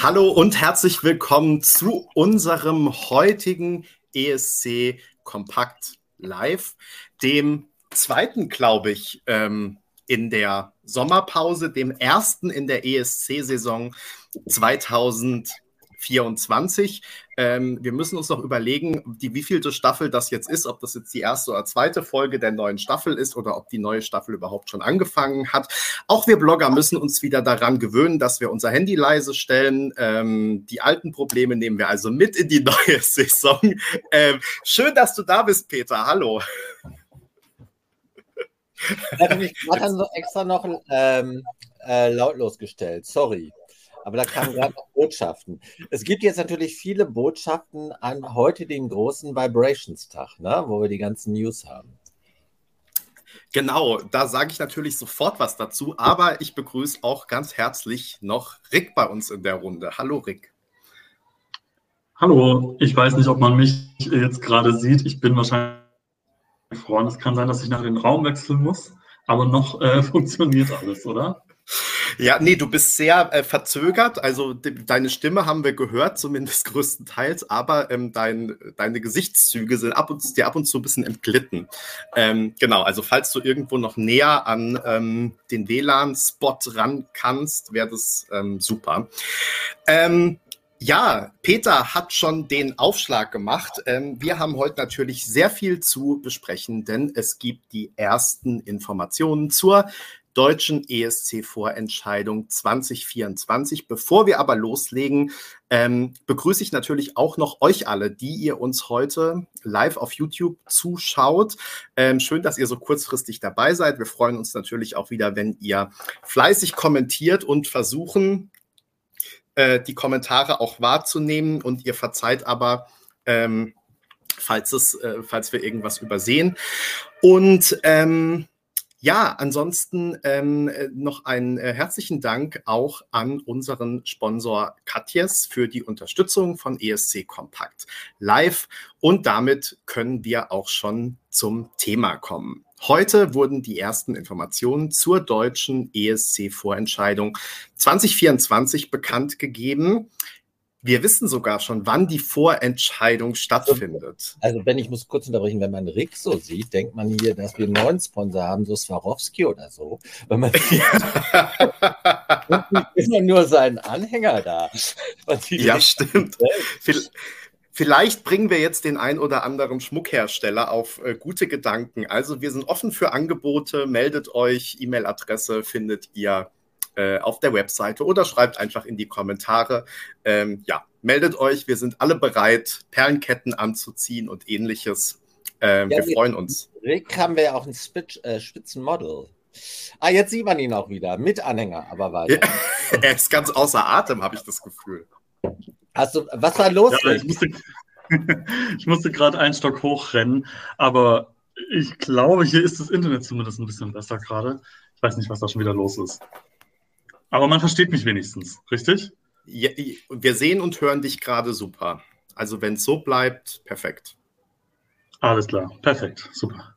Hallo und herzlich willkommen zu unserem heutigen ESC Kompakt Live, dem zweiten, glaube ich, ähm, in der Sommerpause, dem ersten in der ESC-Saison 2024. Ähm, wir müssen uns noch überlegen, die wievielte Staffel das jetzt ist, ob das jetzt die erste oder zweite Folge der neuen Staffel ist oder ob die neue Staffel überhaupt schon angefangen hat. Auch wir Blogger müssen uns wieder daran gewöhnen, dass wir unser Handy leise stellen. Ähm, die alten Probleme nehmen wir also mit in die neue Saison. Ähm, schön, dass du da bist, Peter. Hallo. Ich gerade extra noch ähm, äh, lautlos gestellt. Sorry. Aber da kamen gerade noch Botschaften. Es gibt jetzt natürlich viele Botschaften an heute den großen Vibrations-Tag, ne? wo wir die ganzen News haben. Genau, da sage ich natürlich sofort was dazu, aber ich begrüße auch ganz herzlich noch Rick bei uns in der Runde. Hallo Rick. Hallo, ich weiß nicht, ob man mich jetzt gerade sieht. Ich bin wahrscheinlich gefroren. Es kann sein, dass ich nach den Raum wechseln muss, aber noch äh, funktioniert alles, oder? Ja, nee, du bist sehr äh, verzögert. Also de deine Stimme haben wir gehört, zumindest größtenteils, aber ähm, dein, deine Gesichtszüge sind ab und, dir ab und zu ein bisschen entglitten. Ähm, genau, also falls du irgendwo noch näher an ähm, den WLAN-Spot ran kannst, wäre das ähm, super. Ähm, ja, Peter hat schon den Aufschlag gemacht. Ähm, wir haben heute natürlich sehr viel zu besprechen, denn es gibt die ersten Informationen zur deutschen ESC-Vorentscheidung 2024. Bevor wir aber loslegen, ähm, begrüße ich natürlich auch noch euch alle, die ihr uns heute live auf YouTube zuschaut. Ähm, schön, dass ihr so kurzfristig dabei seid. Wir freuen uns natürlich auch wieder, wenn ihr fleißig kommentiert und versuchen, äh, die Kommentare auch wahrzunehmen und ihr verzeiht aber, ähm, falls, es, äh, falls wir irgendwas übersehen. Und ähm, ja, ansonsten ähm, äh, noch einen äh, herzlichen Dank auch an unseren Sponsor Katjes für die Unterstützung von ESC Kompakt Live. Und damit können wir auch schon zum Thema kommen. Heute wurden die ersten Informationen zur deutschen ESC-Vorentscheidung 2024 bekannt gegeben. Wir wissen sogar schon, wann die Vorentscheidung stattfindet. Also, wenn ich muss kurz unterbrechen, wenn man Rick so sieht, denkt man hier, dass wir einen neuen Sponsor haben, so Swarovski oder so. Wenn man ist man nur seinen Anhänger da. Ja, stimmt. Vielleicht bringen wir jetzt den ein oder anderen Schmuckhersteller auf äh, gute Gedanken. Also wir sind offen für Angebote. Meldet euch. E-Mail-Adresse findet ihr äh, auf der Webseite oder schreibt einfach in die Kommentare. Ähm, ja, meldet euch. Wir sind alle bereit, Perlenketten anzuziehen und ähnliches. Ähm, ja, wir freuen uns. Rick haben wir ja auch ein Spitz, äh, Spitzenmodel. Ah, jetzt sieht man ihn auch wieder. Mit Anhänger, aber weiter. Ja, er ist ganz außer Atem, habe ich das Gefühl. Hast du, was war los? Ja, ich musste, ich musste gerade einen Stock hochrennen, aber ich glaube, hier ist das Internet zumindest ein bisschen besser gerade. Ich weiß nicht, was da schon wieder los ist. Aber man versteht mich wenigstens, richtig? Ja, wir sehen und hören dich gerade super. Also wenn es so bleibt, perfekt. Alles klar, perfekt, super.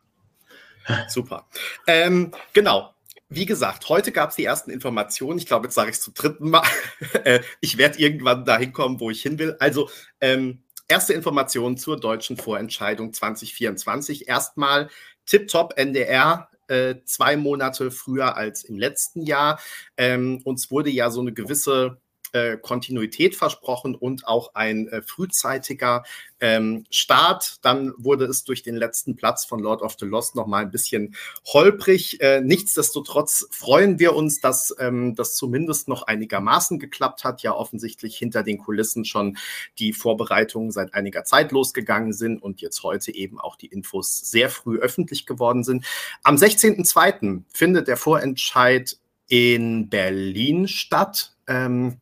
Super. Ähm, genau. Wie gesagt, heute gab es die ersten Informationen. Ich glaube, jetzt sage ich es zum dritten Mal. Äh, ich werde irgendwann dahin kommen, wo ich hin will. Also, ähm, erste Informationen zur deutschen Vorentscheidung 2024. Erstmal Tip-Top NDR äh, zwei Monate früher als im letzten Jahr. Ähm, uns wurde ja so eine gewisse äh, Kontinuität versprochen und auch ein äh, frühzeitiger ähm, Start. Dann wurde es durch den letzten Platz von Lord of the Lost noch mal ein bisschen holprig. Äh, nichtsdestotrotz freuen wir uns, dass ähm, das zumindest noch einigermaßen geklappt hat. Ja, offensichtlich hinter den Kulissen schon die Vorbereitungen seit einiger Zeit losgegangen sind und jetzt heute eben auch die Infos sehr früh öffentlich geworden sind. Am 16.02. findet der Vorentscheid in Berlin statt. Ähm,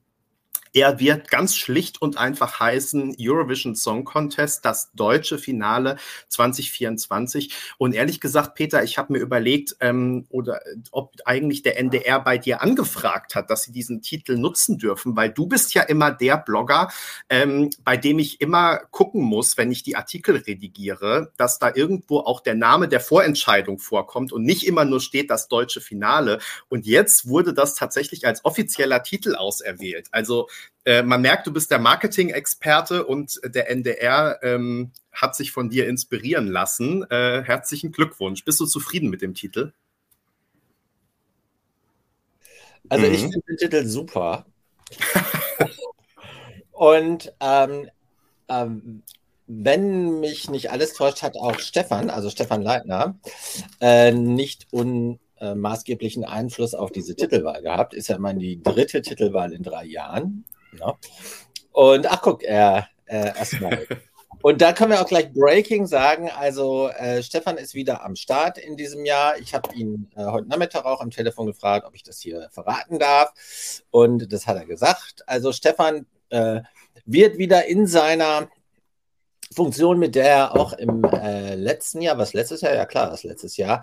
er wird ganz schlicht und einfach heißen Eurovision Song Contest, das deutsche Finale 2024. Und ehrlich gesagt, Peter, ich habe mir überlegt, ähm, oder ob eigentlich der NDR bei dir angefragt hat, dass sie diesen Titel nutzen dürfen, weil du bist ja immer der Blogger, ähm, bei dem ich immer gucken muss, wenn ich die Artikel redigiere, dass da irgendwo auch der Name der Vorentscheidung vorkommt und nicht immer nur steht das deutsche Finale. Und jetzt wurde das tatsächlich als offizieller Titel auserwählt. Also Äh, man merkt, du bist der Marketing-Experte und der NDR ähm, hat sich von dir inspirieren lassen. Äh, herzlichen Glückwunsch. Bist du zufrieden mit dem Titel? Also mhm. ich finde den Titel super. und ähm, ähm, wenn mich nicht alles täuscht, hat auch Stefan, also Stefan Leitner, äh, nicht unmaßgeblichen Einfluss auf diese Titelwahl gehabt. Ist ja immer die dritte Titelwahl in drei Jahren. Ja. Und ach guck, er äh, erstmal. Und da können wir auch gleich Breaking sagen. Also äh, Stefan ist wieder am Start in diesem Jahr. Ich habe ihn äh, heute Nachmittag auch am Telefon gefragt, ob ich das hier verraten darf. Und das hat er gesagt. Also Stefan äh, wird wieder in seiner Funktion, mit der er auch im äh, letzten Jahr, was letztes Jahr, ja klar, das letztes Jahr,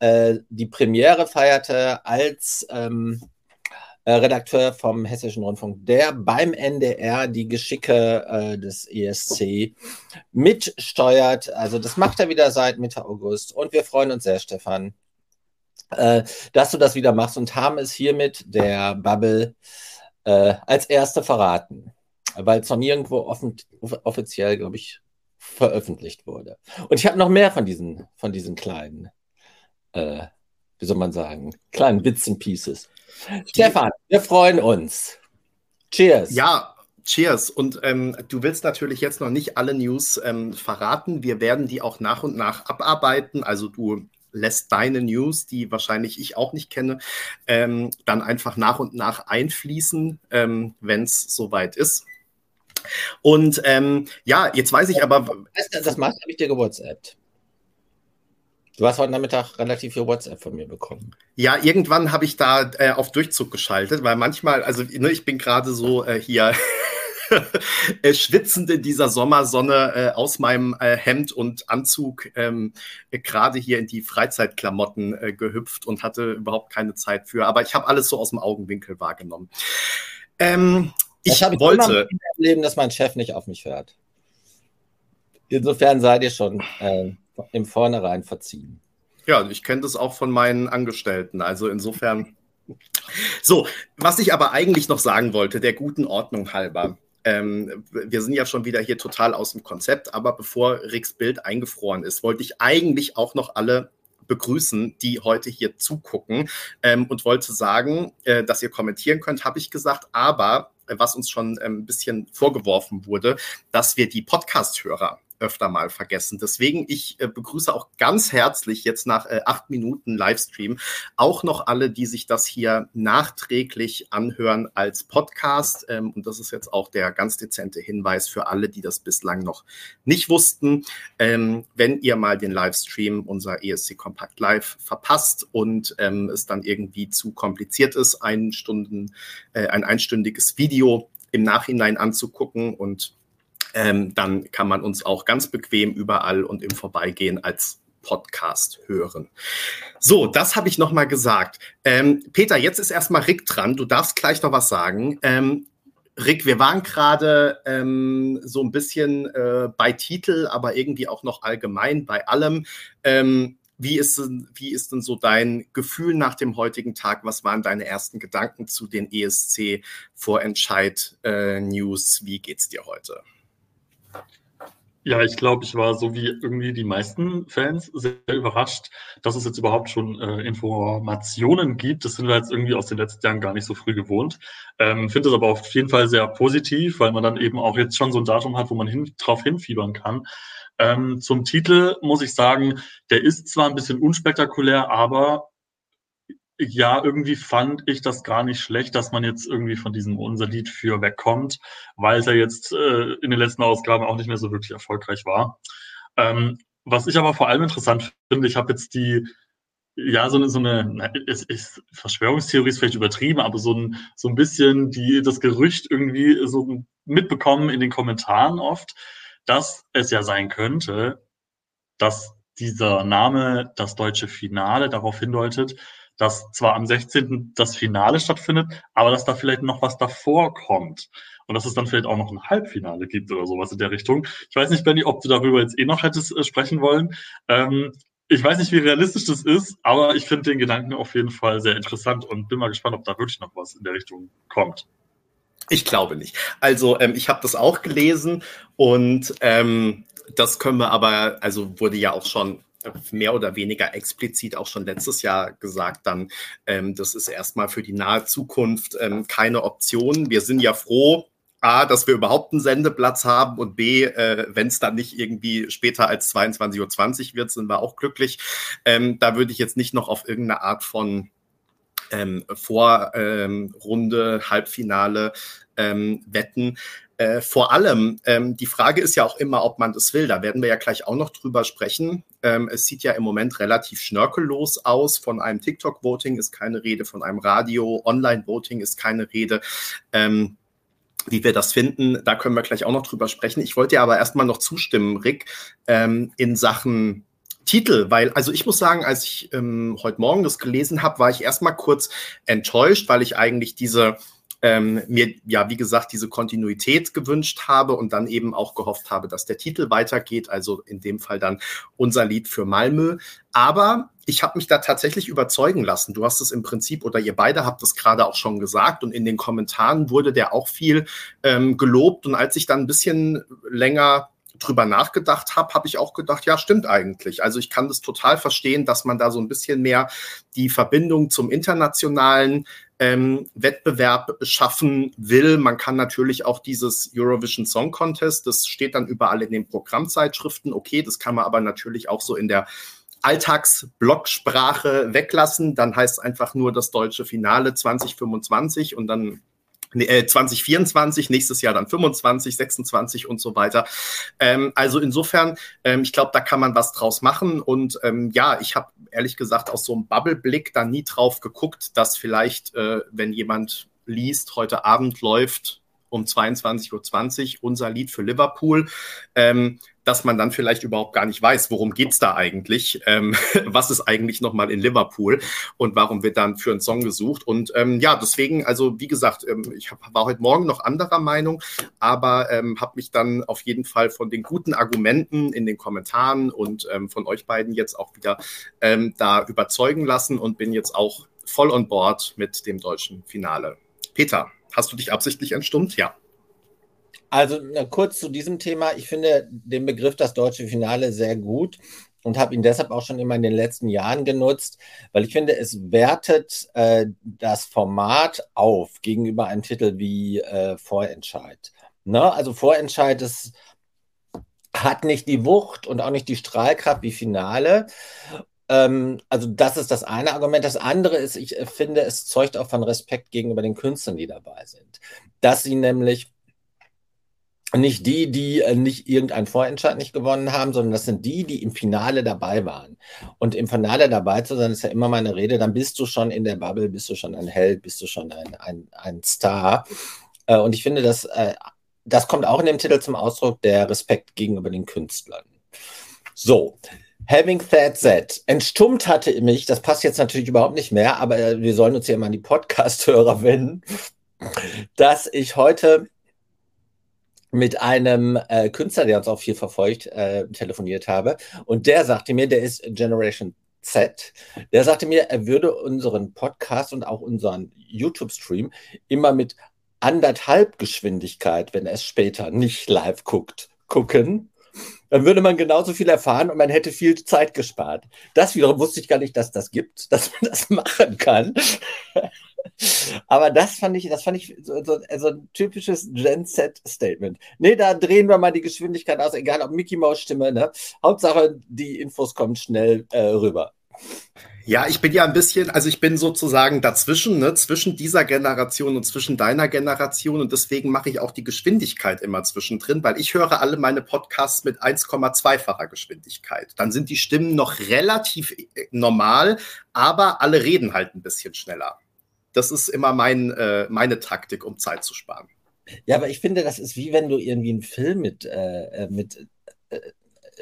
äh, die Premiere feierte als ähm, äh, Redakteur vom Hessischen Rundfunk, der beim NDR die Geschicke äh, des ESC mitsteuert. Also das macht er wieder seit Mitte August und wir freuen uns sehr, Stefan, äh, dass du das wieder machst und haben es hiermit der Bubble äh, als erste verraten weil es noch nirgendwo offen, offiziell, glaube ich, veröffentlicht wurde. Und ich habe noch mehr von diesen, von diesen kleinen, äh, wie soll man sagen, kleinen Bits and Pieces. Stefan, wir freuen uns. Cheers. Ja, Cheers. Und ähm, du willst natürlich jetzt noch nicht alle News ähm, verraten. Wir werden die auch nach und nach abarbeiten. Also du lässt deine News, die wahrscheinlich ich auch nicht kenne, ähm, dann einfach nach und nach einfließen, ähm, wenn es soweit ist. Und ähm, ja, jetzt weiß ich aber. Das, das macht, habe ich dir gewhatsappt. Du hast heute Nachmittag relativ viel WhatsApp von mir bekommen. Ja, irgendwann habe ich da äh, auf Durchzug geschaltet, weil manchmal, also ne, ich bin gerade so äh, hier äh, schwitzend in dieser Sommersonne äh, aus meinem äh, Hemd und Anzug ähm, gerade hier in die Freizeitklamotten äh, gehüpft und hatte überhaupt keine Zeit für. Aber ich habe alles so aus dem Augenwinkel wahrgenommen. Ähm, ich habe wollte. Immer Leben, dass mein Chef nicht auf mich hört. Insofern seid ihr schon äh, im Vornherein verziehen. Ja, ich kenne das auch von meinen Angestellten. Also insofern. So, was ich aber eigentlich noch sagen wollte, der guten Ordnung halber. Ähm, wir sind ja schon wieder hier total aus dem Konzept, aber bevor Ricks Bild eingefroren ist, wollte ich eigentlich auch noch alle begrüßen, die heute hier zugucken ähm, und wollte sagen, äh, dass ihr kommentieren könnt, habe ich gesagt, aber was uns schon ähm, ein bisschen vorgeworfen wurde, dass wir die Podcast-Hörer öfter mal vergessen. Deswegen, ich äh, begrüße auch ganz herzlich jetzt nach äh, acht Minuten Livestream auch noch alle, die sich das hier nachträglich anhören als Podcast. Ähm, und das ist jetzt auch der ganz dezente Hinweis für alle, die das bislang noch nicht wussten. Ähm, wenn ihr mal den Livestream unser ESC Kompakt Live verpasst und ähm, es dann irgendwie zu kompliziert ist, ein Stunden, äh, ein einstündiges Video im Nachhinein anzugucken und ähm, dann kann man uns auch ganz bequem überall und im Vorbeigehen als Podcast hören. So, das habe ich nochmal gesagt. Ähm, Peter, jetzt ist erstmal Rick dran. Du darfst gleich noch was sagen. Ähm, Rick, wir waren gerade ähm, so ein bisschen äh, bei Titel, aber irgendwie auch noch allgemein bei allem. Ähm, wie, ist, wie ist denn so dein Gefühl nach dem heutigen Tag? Was waren deine ersten Gedanken zu den ESC-Vorentscheid-News? Äh, wie geht's dir heute? Ja, ich glaube, ich war so wie irgendwie die meisten Fans sehr überrascht, dass es jetzt überhaupt schon äh, Informationen gibt. Das sind wir jetzt irgendwie aus den letzten Jahren gar nicht so früh gewohnt. Ähm, Finde es aber auf jeden Fall sehr positiv, weil man dann eben auch jetzt schon so ein Datum hat, wo man hin, drauf hinfiebern kann. Ähm, zum Titel muss ich sagen, der ist zwar ein bisschen unspektakulär, aber ja, irgendwie fand ich das gar nicht schlecht, dass man jetzt irgendwie von diesem unser Lied für wegkommt, weil es ja jetzt äh, in den letzten Ausgaben auch nicht mehr so wirklich erfolgreich war. Ähm, was ich aber vor allem interessant finde, ich habe jetzt die, ja, so eine, so eine, ist, ist, Verschwörungstheorie ist vielleicht übertrieben, aber so ein, so ein bisschen die, das Gerücht irgendwie so mitbekommen in den Kommentaren oft, dass es ja sein könnte, dass dieser Name, das deutsche Finale, darauf hindeutet, dass zwar am 16. das Finale stattfindet, aber dass da vielleicht noch was davor kommt. Und dass es dann vielleicht auch noch ein Halbfinale gibt oder sowas in der Richtung. Ich weiß nicht, Benny, ob du darüber jetzt eh noch hättest äh, sprechen wollen. Ähm, ich weiß nicht, wie realistisch das ist, aber ich finde den Gedanken auf jeden Fall sehr interessant und bin mal gespannt, ob da wirklich noch was in der Richtung kommt. Ich glaube nicht. Also ähm, ich habe das auch gelesen und ähm, das können wir aber, also wurde ja auch schon mehr oder weniger explizit auch schon letztes Jahr gesagt, dann ähm, das ist erstmal für die nahe Zukunft ähm, keine Option. Wir sind ja froh, A, dass wir überhaupt einen Sendeplatz haben und B, äh, wenn es dann nicht irgendwie später als 22.20 Uhr wird, sind wir auch glücklich. Ähm, da würde ich jetzt nicht noch auf irgendeine Art von ähm, Vorrunde, ähm, Halbfinale ähm, wetten. Äh, vor allem, ähm, die Frage ist ja auch immer, ob man das will. Da werden wir ja gleich auch noch drüber sprechen. Ähm, es sieht ja im Moment relativ schnörkellos aus. Von einem TikTok-Voting ist keine Rede, von einem Radio-Online-Voting ist keine Rede. Ähm, wie wir das finden, da können wir gleich auch noch drüber sprechen. Ich wollte dir aber erstmal noch zustimmen, Rick, ähm, in Sachen Titel, weil, also ich muss sagen, als ich ähm, heute Morgen das gelesen habe, war ich erstmal kurz enttäuscht, weil ich eigentlich diese ähm, mir ja, wie gesagt, diese Kontinuität gewünscht habe und dann eben auch gehofft habe, dass der Titel weitergeht. Also in dem Fall dann unser Lied für Malmö. Aber ich habe mich da tatsächlich überzeugen lassen. Du hast es im Prinzip oder ihr beide habt es gerade auch schon gesagt und in den Kommentaren wurde der auch viel ähm, gelobt. Und als ich dann ein bisschen länger drüber nachgedacht habe, habe ich auch gedacht, ja, stimmt eigentlich. Also ich kann das total verstehen, dass man da so ein bisschen mehr die Verbindung zum internationalen ähm, Wettbewerb schaffen will. Man kann natürlich auch dieses Eurovision Song Contest, das steht dann überall in den Programmzeitschriften. Okay, das kann man aber natürlich auch so in der Alltagsblocksprache weglassen. Dann heißt es einfach nur das deutsche Finale 2025 und dann 2024, äh, nächstes Jahr dann 25, 26 und so weiter. Ähm, also insofern, ähm, ich glaube, da kann man was draus machen. Und ähm, ja, ich habe ehrlich gesagt aus so einem Bubble-Blick da nie drauf geguckt, dass vielleicht, äh, wenn jemand liest, heute Abend läuft um 22.20 Uhr unser Lied für Liverpool. Ähm, dass man dann vielleicht überhaupt gar nicht weiß, worum geht's da eigentlich, ähm, was ist eigentlich nochmal in Liverpool und warum wird dann für einen Song gesucht. Und ähm, ja, deswegen, also wie gesagt, ähm, ich hab, war heute Morgen noch anderer Meinung, aber ähm, habe mich dann auf jeden Fall von den guten Argumenten in den Kommentaren und ähm, von euch beiden jetzt auch wieder ähm, da überzeugen lassen und bin jetzt auch voll on board mit dem deutschen Finale. Peter, hast du dich absichtlich entstummt? Ja. Also kurz zu diesem Thema. Ich finde den Begriff das deutsche Finale sehr gut und habe ihn deshalb auch schon immer in den letzten Jahren genutzt, weil ich finde, es wertet äh, das Format auf gegenüber einem Titel wie äh, Vorentscheid. Ne? Also Vorentscheid ist, hat nicht die Wucht und auch nicht die Strahlkraft wie Finale. Ähm, also das ist das eine Argument. Das andere ist, ich äh, finde, es zeugt auch von Respekt gegenüber den Künstlern, die dabei sind. Dass sie nämlich nicht die, die äh, nicht irgendeinen Vorentscheid nicht gewonnen haben, sondern das sind die, die im Finale dabei waren. Und im Finale dabei zu sein, ist ja immer meine Rede, dann bist du schon in der Bubble, bist du schon ein Held, bist du schon ein, ein, ein Star. Äh, und ich finde, das, das kommt auch in dem Titel zum Ausdruck, der Respekt gegenüber den Künstlern. So, Having that said, entstummt hatte mich, das passt jetzt natürlich überhaupt nicht mehr, aber wir sollen uns ja immer an die Podcast-Hörer wenden, dass ich heute mit einem äh, Künstler, der uns auch viel verfolgt, äh, telefoniert habe. Und der sagte mir, der ist Generation Z, der sagte mir, er würde unseren Podcast und auch unseren YouTube-Stream immer mit anderthalb Geschwindigkeit, wenn er es später nicht live guckt, gucken. Dann würde man genauso viel erfahren und man hätte viel Zeit gespart. Das wiederum wusste ich gar nicht, dass das gibt, dass man das machen kann. Aber das fand ich, das fand ich so, so also ein typisches Gen-Z-Statement. Nee, da drehen wir mal die Geschwindigkeit aus, egal ob Mickey Maus Stimme, ne? Hauptsache, die Infos kommen schnell äh, rüber. Ja, ich bin ja ein bisschen, also ich bin sozusagen dazwischen, ne, zwischen dieser Generation und zwischen deiner Generation und deswegen mache ich auch die Geschwindigkeit immer zwischendrin, weil ich höre alle meine Podcasts mit 1,2-facher Geschwindigkeit. Dann sind die Stimmen noch relativ äh, normal, aber alle reden halt ein bisschen schneller. Das ist immer mein, äh, meine Taktik, um Zeit zu sparen. Ja, aber ich finde, das ist wie wenn du irgendwie einen Film mit, äh, äh mit äh,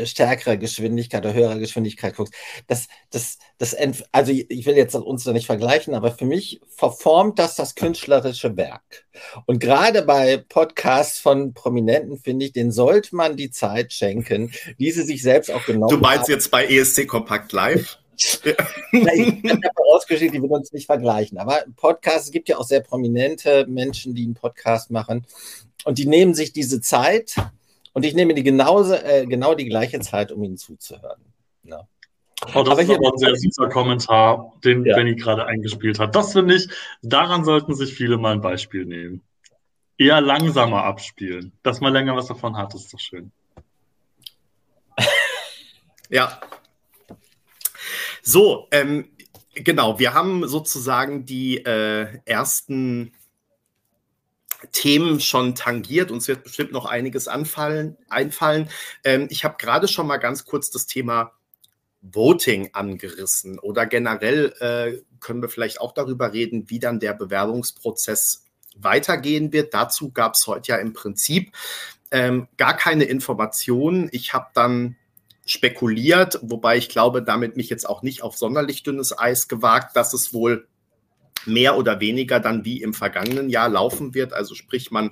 stärkerer Geschwindigkeit oder höherer Geschwindigkeit guckst. Das, das, das, also ich will jetzt uns da nicht vergleichen, aber für mich verformt das das künstlerische Werk. Und gerade bei Podcasts von Prominenten finde ich, den sollte man die Zeit schenken, die sie sich selbst auch genommen haben. Du meinst haben. jetzt bei ESC Kompakt Live? ich habe rausgeschickt, die würden uns nicht vergleichen. Aber Podcasts, es gibt ja auch sehr prominente Menschen, die einen Podcast machen. Und die nehmen sich diese Zeit und ich nehme die genauso, äh, genau die gleiche Zeit, um ihnen zuzuhören. Ja. Oh, das aber ist aber ein sehr süßer Kommentar, den ja. Benny gerade eingespielt hat. Das finde ich, daran sollten sich viele mal ein Beispiel nehmen. Eher langsamer abspielen. Dass man länger was davon hat, ist doch schön. ja. So, ähm, genau, wir haben sozusagen die äh, ersten Themen schon tangiert. Uns wird bestimmt noch einiges anfallen, einfallen. Ähm, ich habe gerade schon mal ganz kurz das Thema Voting angerissen oder generell äh, können wir vielleicht auch darüber reden, wie dann der Bewerbungsprozess weitergehen wird. Dazu gab es heute ja im Prinzip ähm, gar keine Informationen. Ich habe dann spekuliert, wobei ich glaube, damit mich jetzt auch nicht auf sonderlich dünnes Eis gewagt, dass es wohl mehr oder weniger dann wie im vergangenen Jahr laufen wird. Also sprich, man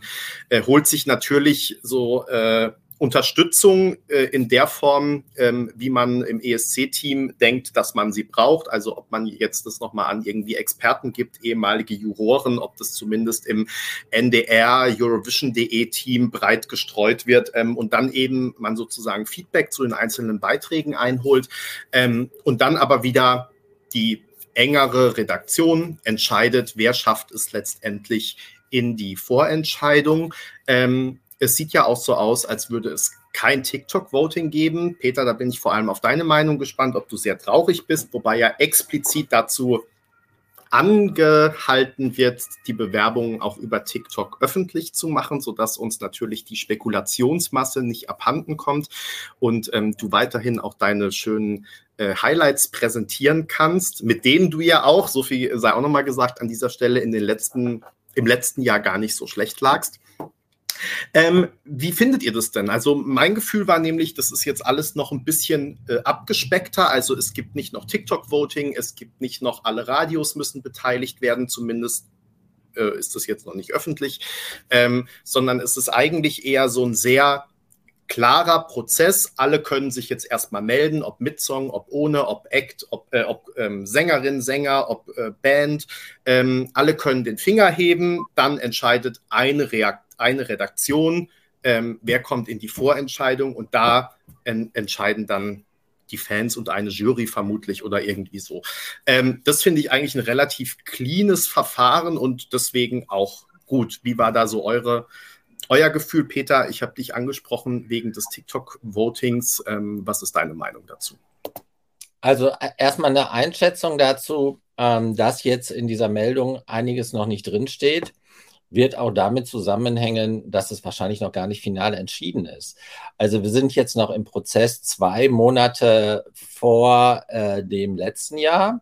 äh, holt sich natürlich so äh, Unterstützung äh, in der Form, ähm, wie man im ESC-Team denkt, dass man sie braucht. Also ob man jetzt das nochmal an irgendwie Experten gibt, ehemalige Juroren, ob das zumindest im NDR, Eurovision.de-Team breit gestreut wird ähm, und dann eben man sozusagen Feedback zu den einzelnen Beiträgen einholt ähm, und dann aber wieder die engere Redaktion entscheidet, wer schafft es letztendlich in die Vorentscheidung. Ähm, es sieht ja auch so aus, als würde es kein TikTok-Voting geben. Peter, da bin ich vor allem auf deine Meinung gespannt, ob du sehr traurig bist, wobei ja explizit dazu angehalten wird, die Bewerbungen auch über TikTok öffentlich zu machen, sodass uns natürlich die Spekulationsmasse nicht abhanden kommt und ähm, du weiterhin auch deine schönen äh, Highlights präsentieren kannst, mit denen du ja auch, so viel sei auch nochmal gesagt, an dieser Stelle in den letzten, im letzten Jahr gar nicht so schlecht lagst. Ähm, wie findet ihr das denn? Also mein Gefühl war nämlich, das ist jetzt alles noch ein bisschen äh, abgespeckter. Also es gibt nicht noch TikTok-Voting, es gibt nicht noch alle Radios müssen beteiligt werden, zumindest äh, ist das jetzt noch nicht öffentlich, ähm, sondern es ist eigentlich eher so ein sehr klarer Prozess. Alle können sich jetzt erstmal melden, ob mit Song, ob ohne, ob Act, ob, äh, ob ähm, Sängerin, Sänger, ob äh, Band. Ähm, alle können den Finger heben. Dann entscheidet eine Reaktion eine Redaktion, ähm, wer kommt in die Vorentscheidung und da en entscheiden dann die Fans und eine Jury vermutlich oder irgendwie so. Ähm, das finde ich eigentlich ein relativ cleanes Verfahren und deswegen auch gut. Wie war da so eure, euer Gefühl, Peter? Ich habe dich angesprochen wegen des TikTok-Votings. Ähm, was ist deine Meinung dazu? Also äh, erstmal eine Einschätzung dazu, ähm, dass jetzt in dieser Meldung einiges noch nicht drinsteht wird auch damit zusammenhängen, dass es wahrscheinlich noch gar nicht final entschieden ist. Also wir sind jetzt noch im Prozess zwei Monate vor äh, dem letzten Jahr,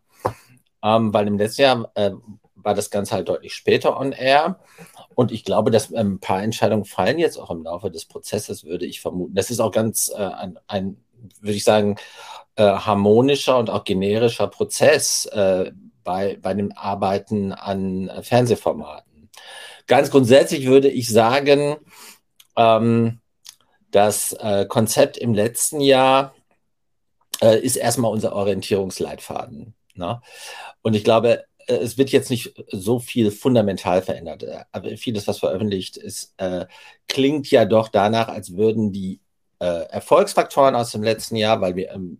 ähm, weil im letzten Jahr äh, war das Ganze halt deutlich später on air. Und ich glaube, dass ähm, ein paar Entscheidungen fallen jetzt auch im Laufe des Prozesses, würde ich vermuten. Das ist auch ganz äh, ein, ein, würde ich sagen, äh, harmonischer und auch generischer Prozess äh, bei, bei dem Arbeiten an Fernsehformaten. Ganz grundsätzlich würde ich sagen, ähm, das äh, Konzept im letzten Jahr äh, ist erstmal unser Orientierungsleitfaden. Ne? Und ich glaube, äh, es wird jetzt nicht so viel fundamental verändert. Äh, aber vieles, was veröffentlicht ist, äh, klingt ja doch danach, als würden die äh, Erfolgsfaktoren aus dem letzten Jahr, weil wir ähm,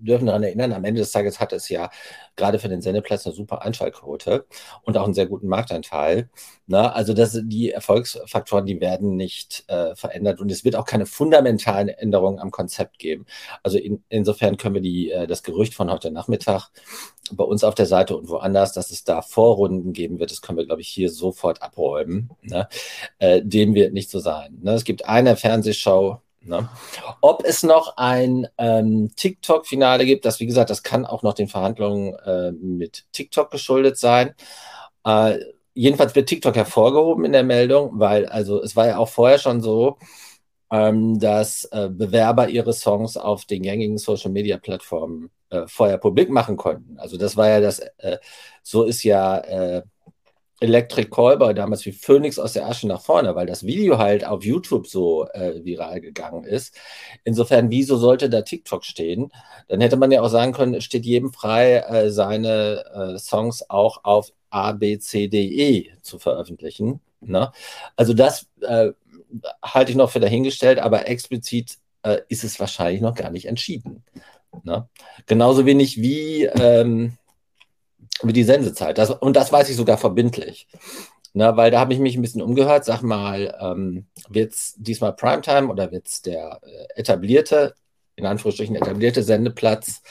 dürfen daran erinnern, am Ende des Tages hat es ja gerade für den Sendeplatz eine super Einschaltquote und auch einen sehr guten Marktanteil. Na, also das, die Erfolgsfaktoren, die werden nicht äh, verändert und es wird auch keine fundamentalen Änderungen am Konzept geben. Also in, insofern können wir die, äh, das Gerücht von heute Nachmittag bei uns auf der Seite und woanders, dass es da Vorrunden geben wird, das können wir, glaube ich, hier sofort abräumen. Ne? Äh, dem wird nicht so sein. Ne? Es gibt eine Fernsehshow, Ne? Ob es noch ein ähm, TikTok-Finale gibt, das wie gesagt, das kann auch noch den Verhandlungen äh, mit TikTok geschuldet sein. Äh, jedenfalls wird TikTok hervorgehoben in der Meldung, weil also es war ja auch vorher schon so, ähm, dass äh, Bewerber ihre Songs auf den gängigen Social-Media-Plattformen äh, vorher publik machen konnten. Also das war ja das, äh, so ist ja äh, Electric Callboy damals wie Phoenix aus der Asche nach vorne, weil das Video halt auf YouTube so äh, viral gegangen ist. Insofern, wieso sollte da TikTok stehen? Dann hätte man ja auch sagen können, steht jedem frei, äh, seine äh, Songs auch auf A, B, C, D, E zu veröffentlichen. Ne? Also das äh, halte ich noch für dahingestellt, aber explizit äh, ist es wahrscheinlich noch gar nicht entschieden. Ne? Genauso wenig wie ähm, wie die Sendezeit. Das, und das weiß ich sogar verbindlich. Na, weil da habe ich mich ein bisschen umgehört. Sag mal, ähm, wird es diesmal Primetime oder wird es der äh, etablierte, in Anführungsstrichen etablierte Sendeplatz?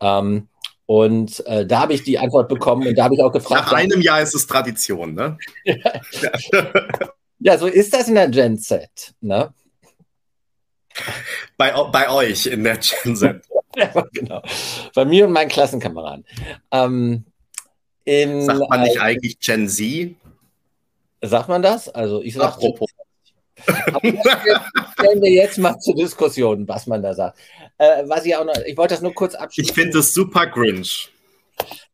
Ähm, und äh, da habe ich die Antwort bekommen und da habe ich auch gefragt. Nach einem Jahr ist es Tradition, ne? ja, so ist das in der Gen Z, ne? Bei, bei euch in der Gen Z. genau. Bei mir und meinen Klassenkameraden. Ähm, in, Sagt man nicht eigentlich Gen Z? Sagt man das? Also ich sage Apropos. stellen wir jetzt mal zur Diskussion, was man da sagt. Äh, was ich auch noch, ich wollte das nur kurz abschließen. Ich finde es super Grinch.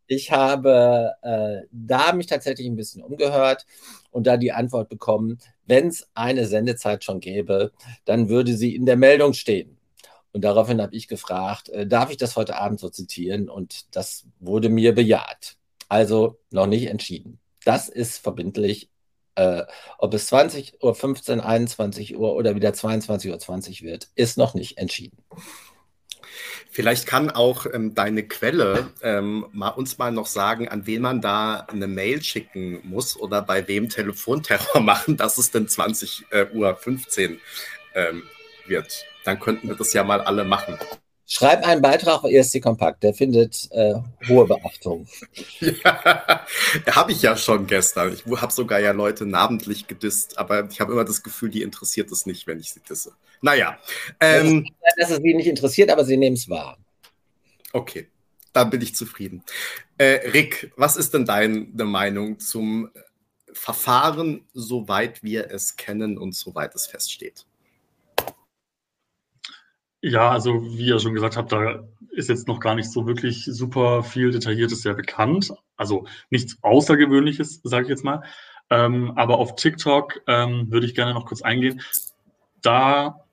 Ich habe äh, da mich tatsächlich ein bisschen umgehört und da die Antwort bekommen, wenn es eine Sendezeit schon gäbe, dann würde sie in der Meldung stehen. Und daraufhin habe ich gefragt, äh, darf ich das heute Abend so zitieren? Und das wurde mir bejaht. Also noch nicht entschieden. Das ist verbindlich. Äh, ob es 20 Uhr, 15, 21 Uhr oder wieder 22 Uhr 20 wird, ist noch nicht entschieden. Vielleicht kann auch ähm, deine Quelle ähm, mal, uns mal noch sagen, an wen man da eine Mail schicken muss oder bei wem Telefonterror machen, dass es denn 20 äh, Uhr 15 ähm, wird dann könnten wir das ja mal alle machen. Schreib einen Beitrag auf ESC Kompakt, der findet äh, hohe Beachtung. ja, habe ich ja schon gestern. Ich habe sogar ja Leute namentlich gedisst, aber ich habe immer das Gefühl, die interessiert es nicht, wenn ich sie disse. Naja. Ähm, dass es sie nicht interessiert, aber sie nehmen es wahr. Okay, dann bin ich zufrieden. Äh, Rick, was ist denn deine Meinung zum Verfahren, soweit wir es kennen und soweit es feststeht? Ja, also wie ihr schon gesagt habt, da ist jetzt noch gar nicht so wirklich super viel Detailliertes sehr bekannt. Also nichts Außergewöhnliches, sage ich jetzt mal. Ähm, aber auf TikTok ähm, würde ich gerne noch kurz eingehen. Da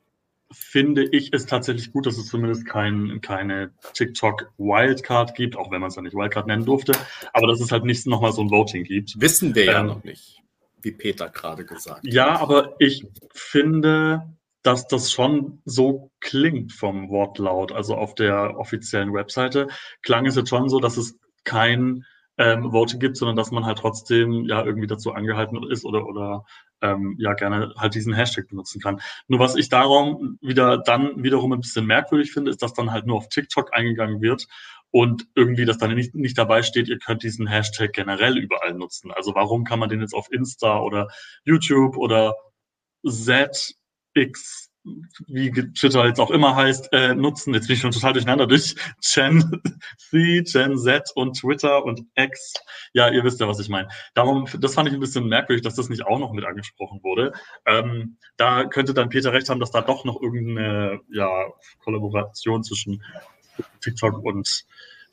finde ich es tatsächlich gut, dass es zumindest kein, keine TikTok Wildcard gibt, auch wenn man es ja nicht Wildcard nennen durfte, aber dass es halt nicht nochmal so ein Voting gibt. Wissen wir ja ähm, noch nicht, wie Peter gerade gesagt hat. Ja, aber ich finde, dass das schon so klingt vom Wortlaut. Also auf der offiziellen Webseite klang es jetzt schon so, dass es kein ähm, Voting gibt, sondern dass man halt trotzdem ja irgendwie dazu angehalten ist oder oder ähm, ja gerne halt diesen Hashtag benutzen kann. Nur was ich darum wieder dann wiederum ein bisschen merkwürdig finde, ist, dass dann halt nur auf TikTok eingegangen wird und irgendwie, dass dann nicht, nicht dabei steht, ihr könnt diesen Hashtag generell überall nutzen. Also warum kann man den jetzt auf Insta oder YouTube oder Z X, wie Twitter jetzt auch immer heißt, äh, nutzen. Jetzt bin ich schon total durcheinander durch Gen Z, Gen Z und Twitter und X. Ja, ihr wisst ja, was ich meine. Darum, das fand ich ein bisschen merkwürdig, dass das nicht auch noch mit angesprochen wurde. Ähm, da könnte dann Peter recht haben, dass da doch noch irgendeine ja, Kollaboration zwischen TikTok und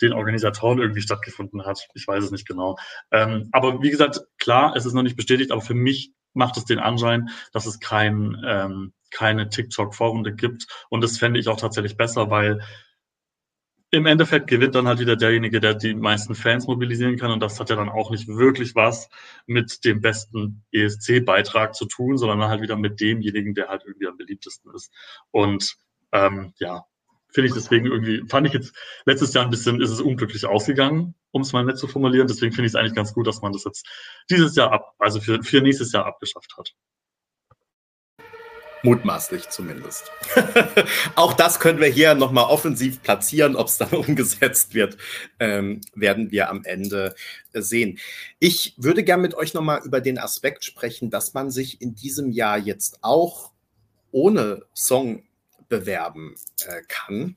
den Organisatoren irgendwie stattgefunden hat. Ich weiß es nicht genau. Ähm, aber wie gesagt, klar, es ist noch nicht bestätigt, aber für mich macht es den Anschein, dass es kein, ähm, keine TikTok-Vorrunde gibt. Und das fände ich auch tatsächlich besser, weil im Endeffekt gewinnt dann halt wieder derjenige, der die meisten Fans mobilisieren kann. Und das hat ja dann auch nicht wirklich was mit dem besten ESC-Beitrag zu tun, sondern halt wieder mit demjenigen, der halt irgendwie am beliebtesten ist. Und ähm, ja, finde ich deswegen irgendwie, fand ich jetzt letztes Jahr ein bisschen, ist es unglücklich ausgegangen, um es mal nett zu formulieren. Deswegen finde ich es eigentlich ganz gut, dass man das jetzt dieses Jahr ab, also für, für nächstes Jahr abgeschafft hat. Mutmaßlich zumindest. Auch das können wir hier nochmal offensiv platzieren. Ob es dann umgesetzt wird, ähm, werden wir am Ende sehen. Ich würde gerne mit euch nochmal über den Aspekt sprechen, dass man sich in diesem Jahr jetzt auch ohne Song bewerben äh, kann.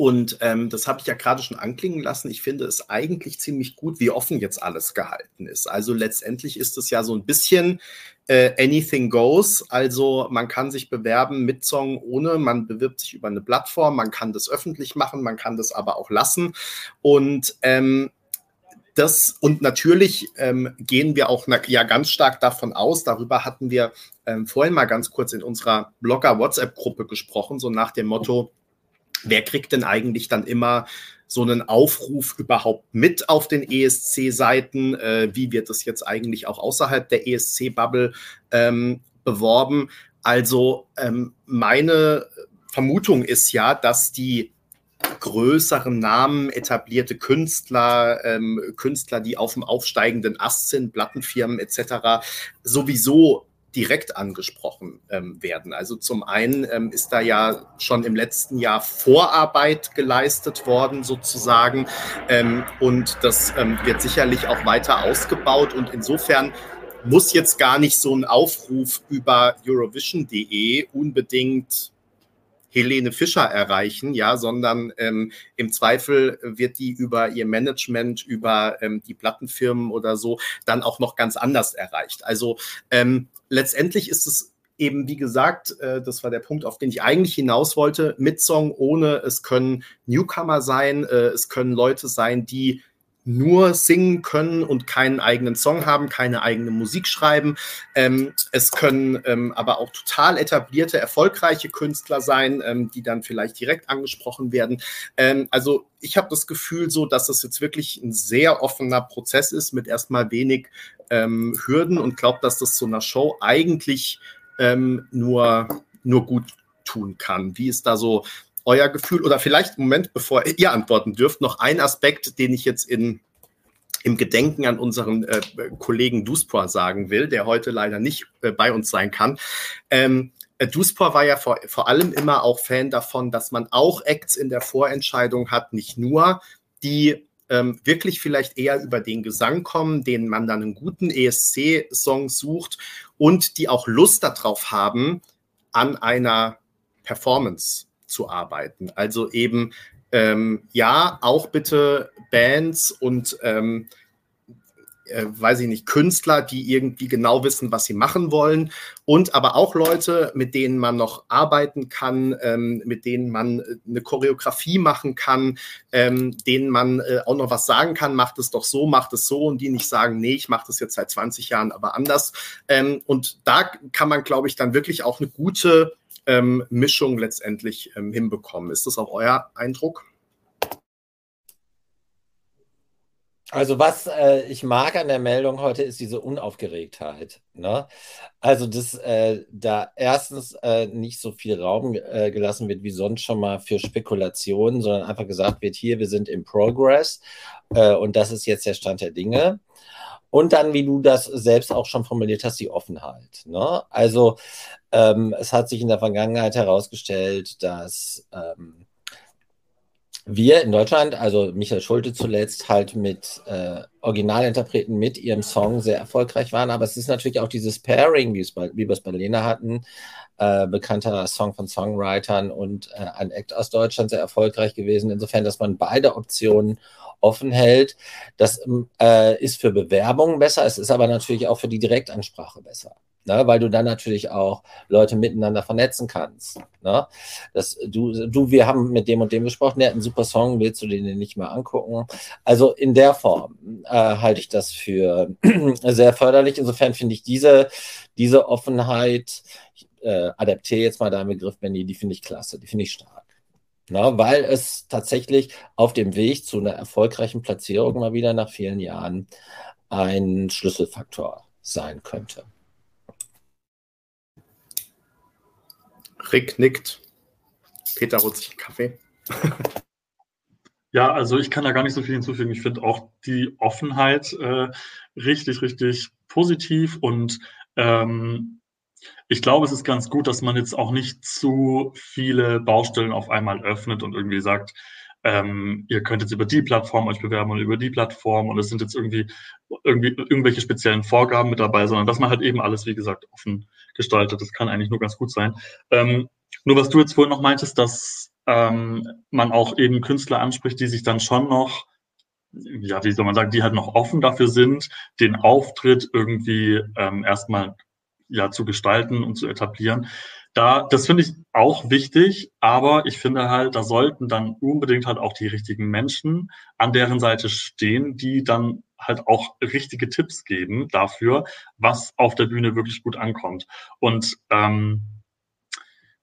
Und ähm, das habe ich ja gerade schon anklingen lassen. Ich finde es eigentlich ziemlich gut, wie offen jetzt alles gehalten ist. Also letztendlich ist es ja so ein bisschen äh, anything goes. Also man kann sich bewerben mit Song ohne, man bewirbt sich über eine Plattform, man kann das öffentlich machen, man kann das aber auch lassen. Und ähm, das und natürlich ähm, gehen wir auch na, ja ganz stark davon aus, darüber hatten wir ähm, vorhin mal ganz kurz in unserer Blogger-WhatsApp-Gruppe gesprochen, so nach dem Motto, wer kriegt denn eigentlich dann immer so einen Aufruf überhaupt mit auf den ESC-Seiten? Äh, wie wird das jetzt eigentlich auch außerhalb der ESC-Bubble ähm, beworben? Also ähm, meine Vermutung ist ja, dass die größeren Namen, etablierte Künstler, ähm, Künstler, die auf dem aufsteigenden Ast sind, Plattenfirmen etc., sowieso direkt angesprochen ähm, werden. Also zum einen ähm, ist da ja schon im letzten Jahr Vorarbeit geleistet worden sozusagen ähm, und das ähm, wird sicherlich auch weiter ausgebaut und insofern muss jetzt gar nicht so ein Aufruf über Eurovision.de unbedingt Helene Fischer erreichen, ja, sondern ähm, im Zweifel wird die über ihr Management, über ähm, die Plattenfirmen oder so dann auch noch ganz anders erreicht. Also ähm, letztendlich ist es eben, wie gesagt, äh, das war der Punkt, auf den ich eigentlich hinaus wollte, mit Song ohne, es können Newcomer sein, äh, es können Leute sein, die nur singen können und keinen eigenen Song haben, keine eigene Musik schreiben. Ähm, es können ähm, aber auch total etablierte, erfolgreiche Künstler sein, ähm, die dann vielleicht direkt angesprochen werden. Ähm, also ich habe das Gefühl so, dass das jetzt wirklich ein sehr offener Prozess ist mit erstmal wenig ähm, Hürden und glaube, dass das so einer Show eigentlich ähm, nur, nur gut tun kann. Wie ist da so euer Gefühl oder vielleicht, Moment, bevor ihr antworten dürft, noch ein Aspekt, den ich jetzt in, im Gedenken an unseren äh, Kollegen Duspor sagen will, der heute leider nicht äh, bei uns sein kann. Ähm, äh, Duspor war ja vor, vor allem immer auch Fan davon, dass man auch Acts in der Vorentscheidung hat, nicht nur die ähm, wirklich vielleicht eher über den Gesang kommen, denen man dann einen guten ESC-Song sucht und die auch Lust darauf haben, an einer Performance zu arbeiten. Also eben, ähm, ja, auch bitte Bands und ähm, äh, weiß ich nicht, Künstler, die irgendwie genau wissen, was sie machen wollen. Und aber auch Leute, mit denen man noch arbeiten kann, ähm, mit denen man äh, eine Choreografie machen kann, ähm, denen man äh, auch noch was sagen kann, macht es doch so, macht es so und die nicht sagen, nee, ich mache das jetzt seit 20 Jahren, aber anders. Ähm, und da kann man, glaube ich, dann wirklich auch eine gute ähm, Mischung letztendlich ähm, hinbekommen. Ist das auch euer Eindruck? Also was äh, ich mag an der Meldung heute ist diese Unaufgeregtheit. Ne? Also dass äh, da erstens äh, nicht so viel Raum äh, gelassen wird wie sonst schon mal für Spekulationen, sondern einfach gesagt wird, hier, wir sind im Progress äh, und das ist jetzt der Stand der Dinge. Und dann, wie du das selbst auch schon formuliert hast, die Offenheit. Ne? Also ähm, es hat sich in der Vergangenheit herausgestellt, dass ähm, wir in Deutschland, also Michael Schulte zuletzt, halt mit äh, Originalinterpreten mit ihrem Song sehr erfolgreich waren. Aber es ist natürlich auch dieses Pairing, wie, bei, wie wir es bei Lena hatten, äh, bekannter Song von Songwritern und äh, ein Act aus Deutschland sehr erfolgreich gewesen. Insofern, dass man beide Optionen offen hält. Das äh, ist für Bewerbungen besser, es ist aber natürlich auch für die Direktansprache besser. Ne, weil du dann natürlich auch Leute miteinander vernetzen kannst. Ne? Das, du, du, wir haben mit dem und dem gesprochen, der hat einen super Song, willst du den nicht mal angucken? Also in der Form äh, halte ich das für sehr förderlich. Insofern finde ich diese, diese Offenheit, äh, adaptiere jetzt mal deinen Begriff, Benny, die finde ich klasse, die finde ich stark. Na, weil es tatsächlich auf dem Weg zu einer erfolgreichen Platzierung mal wieder nach vielen Jahren ein Schlüsselfaktor sein könnte. Rick nickt. Peter holt sich einen Kaffee. Ja, also ich kann da gar nicht so viel hinzufügen. Ich finde auch die Offenheit äh, richtig, richtig positiv und ähm, ich glaube, es ist ganz gut, dass man jetzt auch nicht zu viele Baustellen auf einmal öffnet und irgendwie sagt, ähm, ihr könnt jetzt über die Plattform euch bewerben und über die Plattform und es sind jetzt irgendwie, irgendwie irgendwelche speziellen Vorgaben mit dabei, sondern dass man halt eben alles, wie gesagt, offen gestaltet. Das kann eigentlich nur ganz gut sein. Ähm, nur was du jetzt vorhin noch meintest, dass ähm, man auch eben Künstler anspricht, die sich dann schon noch ja, wie soll man sagen, die halt noch offen dafür sind, den Auftritt irgendwie ähm, erstmal ja zu gestalten und zu etablieren. Da, das finde ich auch wichtig, aber ich finde halt, da sollten dann unbedingt halt auch die richtigen Menschen an deren Seite stehen, die dann halt auch richtige Tipps geben dafür, was auf der Bühne wirklich gut ankommt. Und ähm,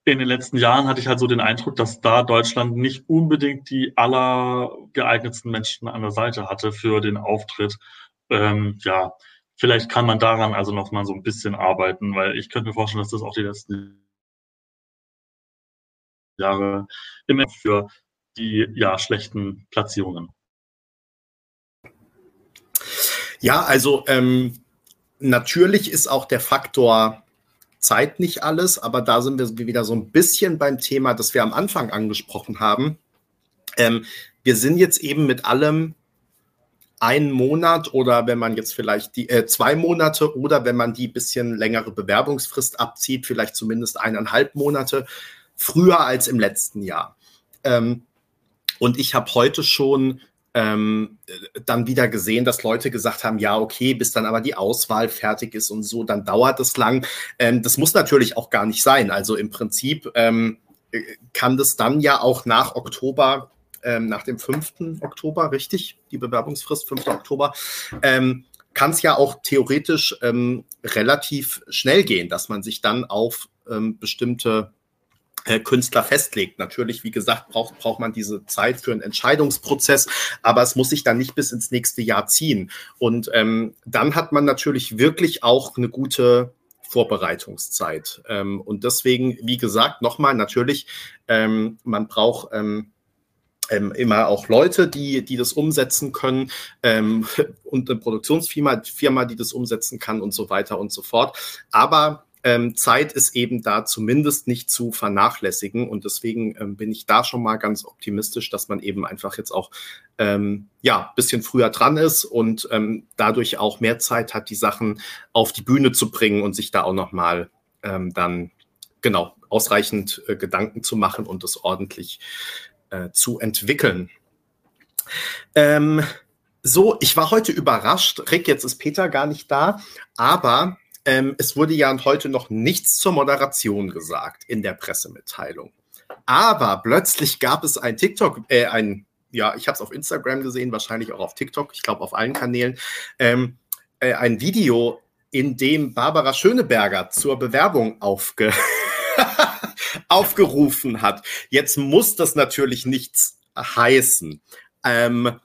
in den letzten Jahren hatte ich halt so den Eindruck, dass da Deutschland nicht unbedingt die allergeeignetsten Menschen an der Seite hatte für den Auftritt. Ähm, ja, vielleicht kann man daran also noch mal so ein bisschen arbeiten, weil ich könnte mir vorstellen, dass das auch die letzten Jahre immer für die ja schlechten Platzierungen. Ja, also ähm, natürlich ist auch der Faktor Zeit nicht alles, aber da sind wir wieder so ein bisschen beim Thema, das wir am Anfang angesprochen haben. Ähm, wir sind jetzt eben mit allem einen Monat oder wenn man jetzt vielleicht die äh, zwei Monate oder wenn man die bisschen längere Bewerbungsfrist abzieht, vielleicht zumindest eineinhalb Monate früher als im letzten Jahr. Ähm, und ich habe heute schon ähm, dann wieder gesehen, dass Leute gesagt haben, ja, okay, bis dann aber die Auswahl fertig ist und so, dann dauert es lang. Ähm, das muss natürlich auch gar nicht sein. Also im Prinzip ähm, kann das dann ja auch nach Oktober, ähm, nach dem 5. Oktober, richtig, die Bewerbungsfrist, 5. Oktober, ähm, kann es ja auch theoretisch ähm, relativ schnell gehen, dass man sich dann auf bestimmte äh, Künstler festlegt. Natürlich, wie gesagt, braucht, braucht man diese Zeit für einen Entscheidungsprozess, aber es muss sich dann nicht bis ins nächste Jahr ziehen. Und ähm, dann hat man natürlich wirklich auch eine gute Vorbereitungszeit. Ähm, und deswegen, wie gesagt, nochmal, natürlich, ähm, man braucht ähm, ähm, immer auch Leute, die, die das umsetzen können ähm, und eine Produktionsfirma, Firma, die das umsetzen kann und so weiter und so fort. Aber ähm, Zeit ist eben da zumindest nicht zu vernachlässigen. Und deswegen ähm, bin ich da schon mal ganz optimistisch, dass man eben einfach jetzt auch ähm, ja bisschen früher dran ist und ähm, dadurch auch mehr Zeit hat, die Sachen auf die Bühne zu bringen und sich da auch noch mal ähm, dann genau ausreichend äh, Gedanken zu machen und das ordentlich äh, zu entwickeln. Ähm, so, ich war heute überrascht. Rick, jetzt ist Peter gar nicht da, aber ähm, es wurde ja heute noch nichts zur Moderation gesagt in der Pressemitteilung. Aber plötzlich gab es ein TikTok, äh, ein, ja, ich habe es auf Instagram gesehen, wahrscheinlich auch auf TikTok, ich glaube auf allen Kanälen, ähm, äh, ein Video, in dem Barbara Schöneberger zur Bewerbung aufge aufgerufen hat. Jetzt muss das natürlich nichts heißen. Ähm,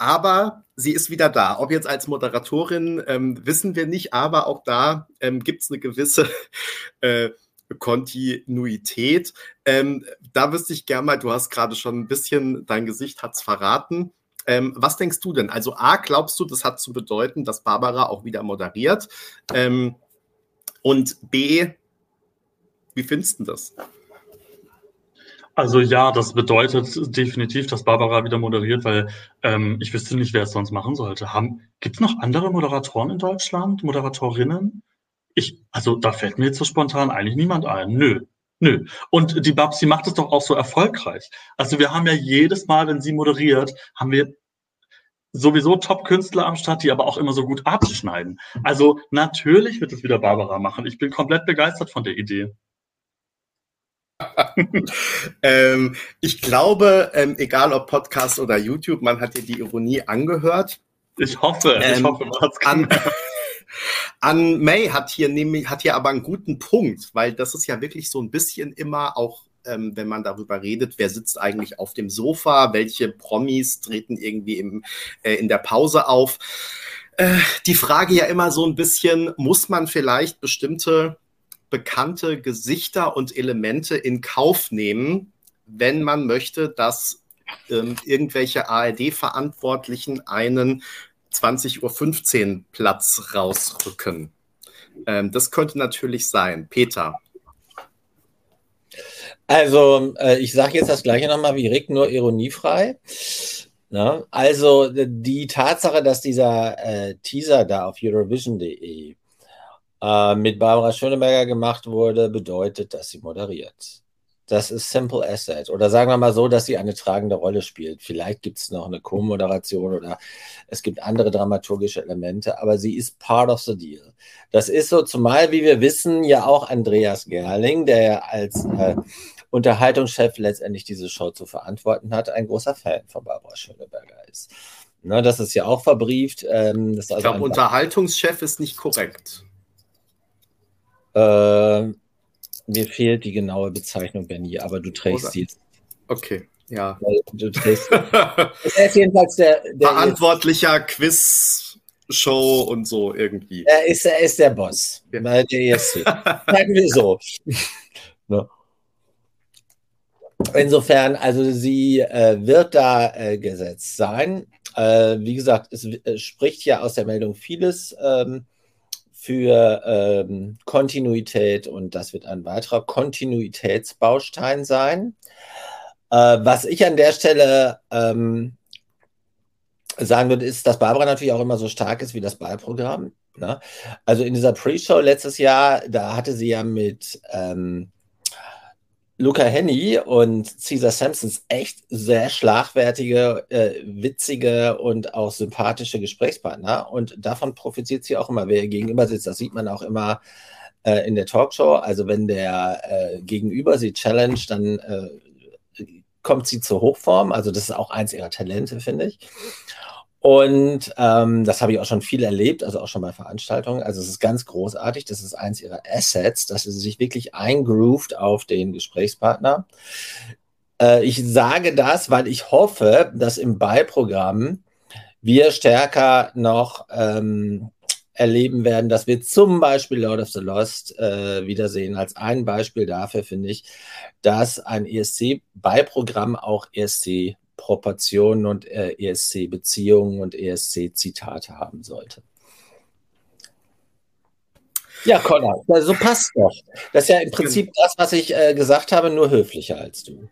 aber sie ist wieder da. Ob jetzt als Moderatorin, ähm, wissen wir nicht, aber auch da ähm, gibt es eine gewisse äh, Kontinuität. Ähm, da wüsste ich gerne mal, du hast gerade schon ein bisschen, dein Gesicht hat's verraten. Ähm, was denkst du denn? Also A, glaubst du, das hat zu bedeuten, dass Barbara auch wieder moderiert? Ähm, und B, wie findest du das? Also ja, das bedeutet definitiv, dass Barbara wieder moderiert, weil ähm, ich wüsste nicht, wer es sonst machen sollte. Gibt es noch andere Moderatoren in Deutschland, Moderatorinnen? Ich, also da fällt mir jetzt so spontan eigentlich niemand ein. Nö, nö. Und die Babsi macht es doch auch so erfolgreich. Also wir haben ja jedes Mal, wenn sie moderiert, haben wir sowieso Top-Künstler am Start, die aber auch immer so gut abschneiden. Also natürlich wird es wieder Barbara machen. Ich bin komplett begeistert von der Idee. ähm, ich glaube, ähm, egal ob Podcast oder YouTube, man hat dir die Ironie angehört. Ich hoffe, ähm, ich hoffe, an, an May hat hier nämlich, hat hier aber einen guten Punkt, weil das ist ja wirklich so ein bisschen immer auch ähm, wenn man darüber redet, wer sitzt eigentlich auf dem Sofa, welche Promis treten irgendwie im, äh, in der Pause auf. Äh, die Frage ja immer so ein bisschen, muss man vielleicht bestimmte bekannte Gesichter und Elemente in Kauf nehmen, wenn man möchte, dass ähm, irgendwelche ARD-Verantwortlichen einen 20.15 Uhr Platz rausrücken. Ähm, das könnte natürlich sein. Peter. Also, äh, ich sage jetzt das gleiche nochmal wie Rick, nur ironiefrei. Na, also die Tatsache, dass dieser äh, Teaser da auf Eurovision.de äh, mit Barbara Schöneberger gemacht wurde, bedeutet, dass sie moderiert. Das ist Simple Asset. Oder sagen wir mal so, dass sie eine tragende Rolle spielt. Vielleicht gibt es noch eine Co-Moderation oder es gibt andere dramaturgische Elemente, aber sie ist part of the deal. Das ist so, zumal, wie wir wissen, ja auch Andreas Gerling, der als äh, Unterhaltungschef letztendlich diese Show zu verantworten hat, ein großer Fan von Barbara Schöneberger ist. Ne, das ist ja auch verbrieft. Ähm, also ich glaube, Unterhaltungschef ist nicht korrekt. Äh, mir fehlt die genaue Bezeichnung, Benny, aber du trägst sie. Okay, ja. Du trägst. er ist jedenfalls der, der verantwortlicher Quiz. Show und so irgendwie. Er ist, er ist der Boss. Ja. Der ESC. Sagen wir so. ne? Insofern, also sie äh, wird da äh, gesetzt sein. Äh, wie gesagt, es, es, spricht ja aus der Meldung vieles ähm, für ähm, Kontinuität und das wird ein weiterer Kontinuitätsbaustein sein. Äh, was ich an der Stelle ähm, sagen würde, ist, dass Barbara natürlich auch immer so stark ist wie das Ballprogramm. Ne? Also in dieser Pre-Show letztes Jahr, da hatte sie ja mit ähm, Luca Henny und Caesar Sampsons echt sehr schlagwertige, äh, witzige und auch sympathische Gesprächspartner. Und davon profitiert sie auch immer, wer ihr gegenüber sitzt. Das sieht man auch immer äh, in der Talkshow. Also wenn der äh, Gegenüber sie challenge, dann äh, kommt sie zur Hochform. Also das ist auch eins ihrer Talente, finde ich. Und ähm, das habe ich auch schon viel erlebt, also auch schon bei Veranstaltungen. Also es ist ganz großartig. Das ist eins ihrer Assets, dass sie sich wirklich eingroovt auf den Gesprächspartner. Äh, ich sage das, weil ich hoffe, dass im Beiprogramm wir stärker noch ähm, erleben werden, dass wir zum Beispiel Lord of the Lost äh, wiedersehen. Als ein Beispiel dafür finde ich, dass ein ESC-Beiprogramm auch ESC Proportionen und äh, ESC-Beziehungen und ESC-Zitate haben sollte. Ja, Connor, so passt doch. Das ist ja im Prinzip das, was ich äh, gesagt habe, nur höflicher als du.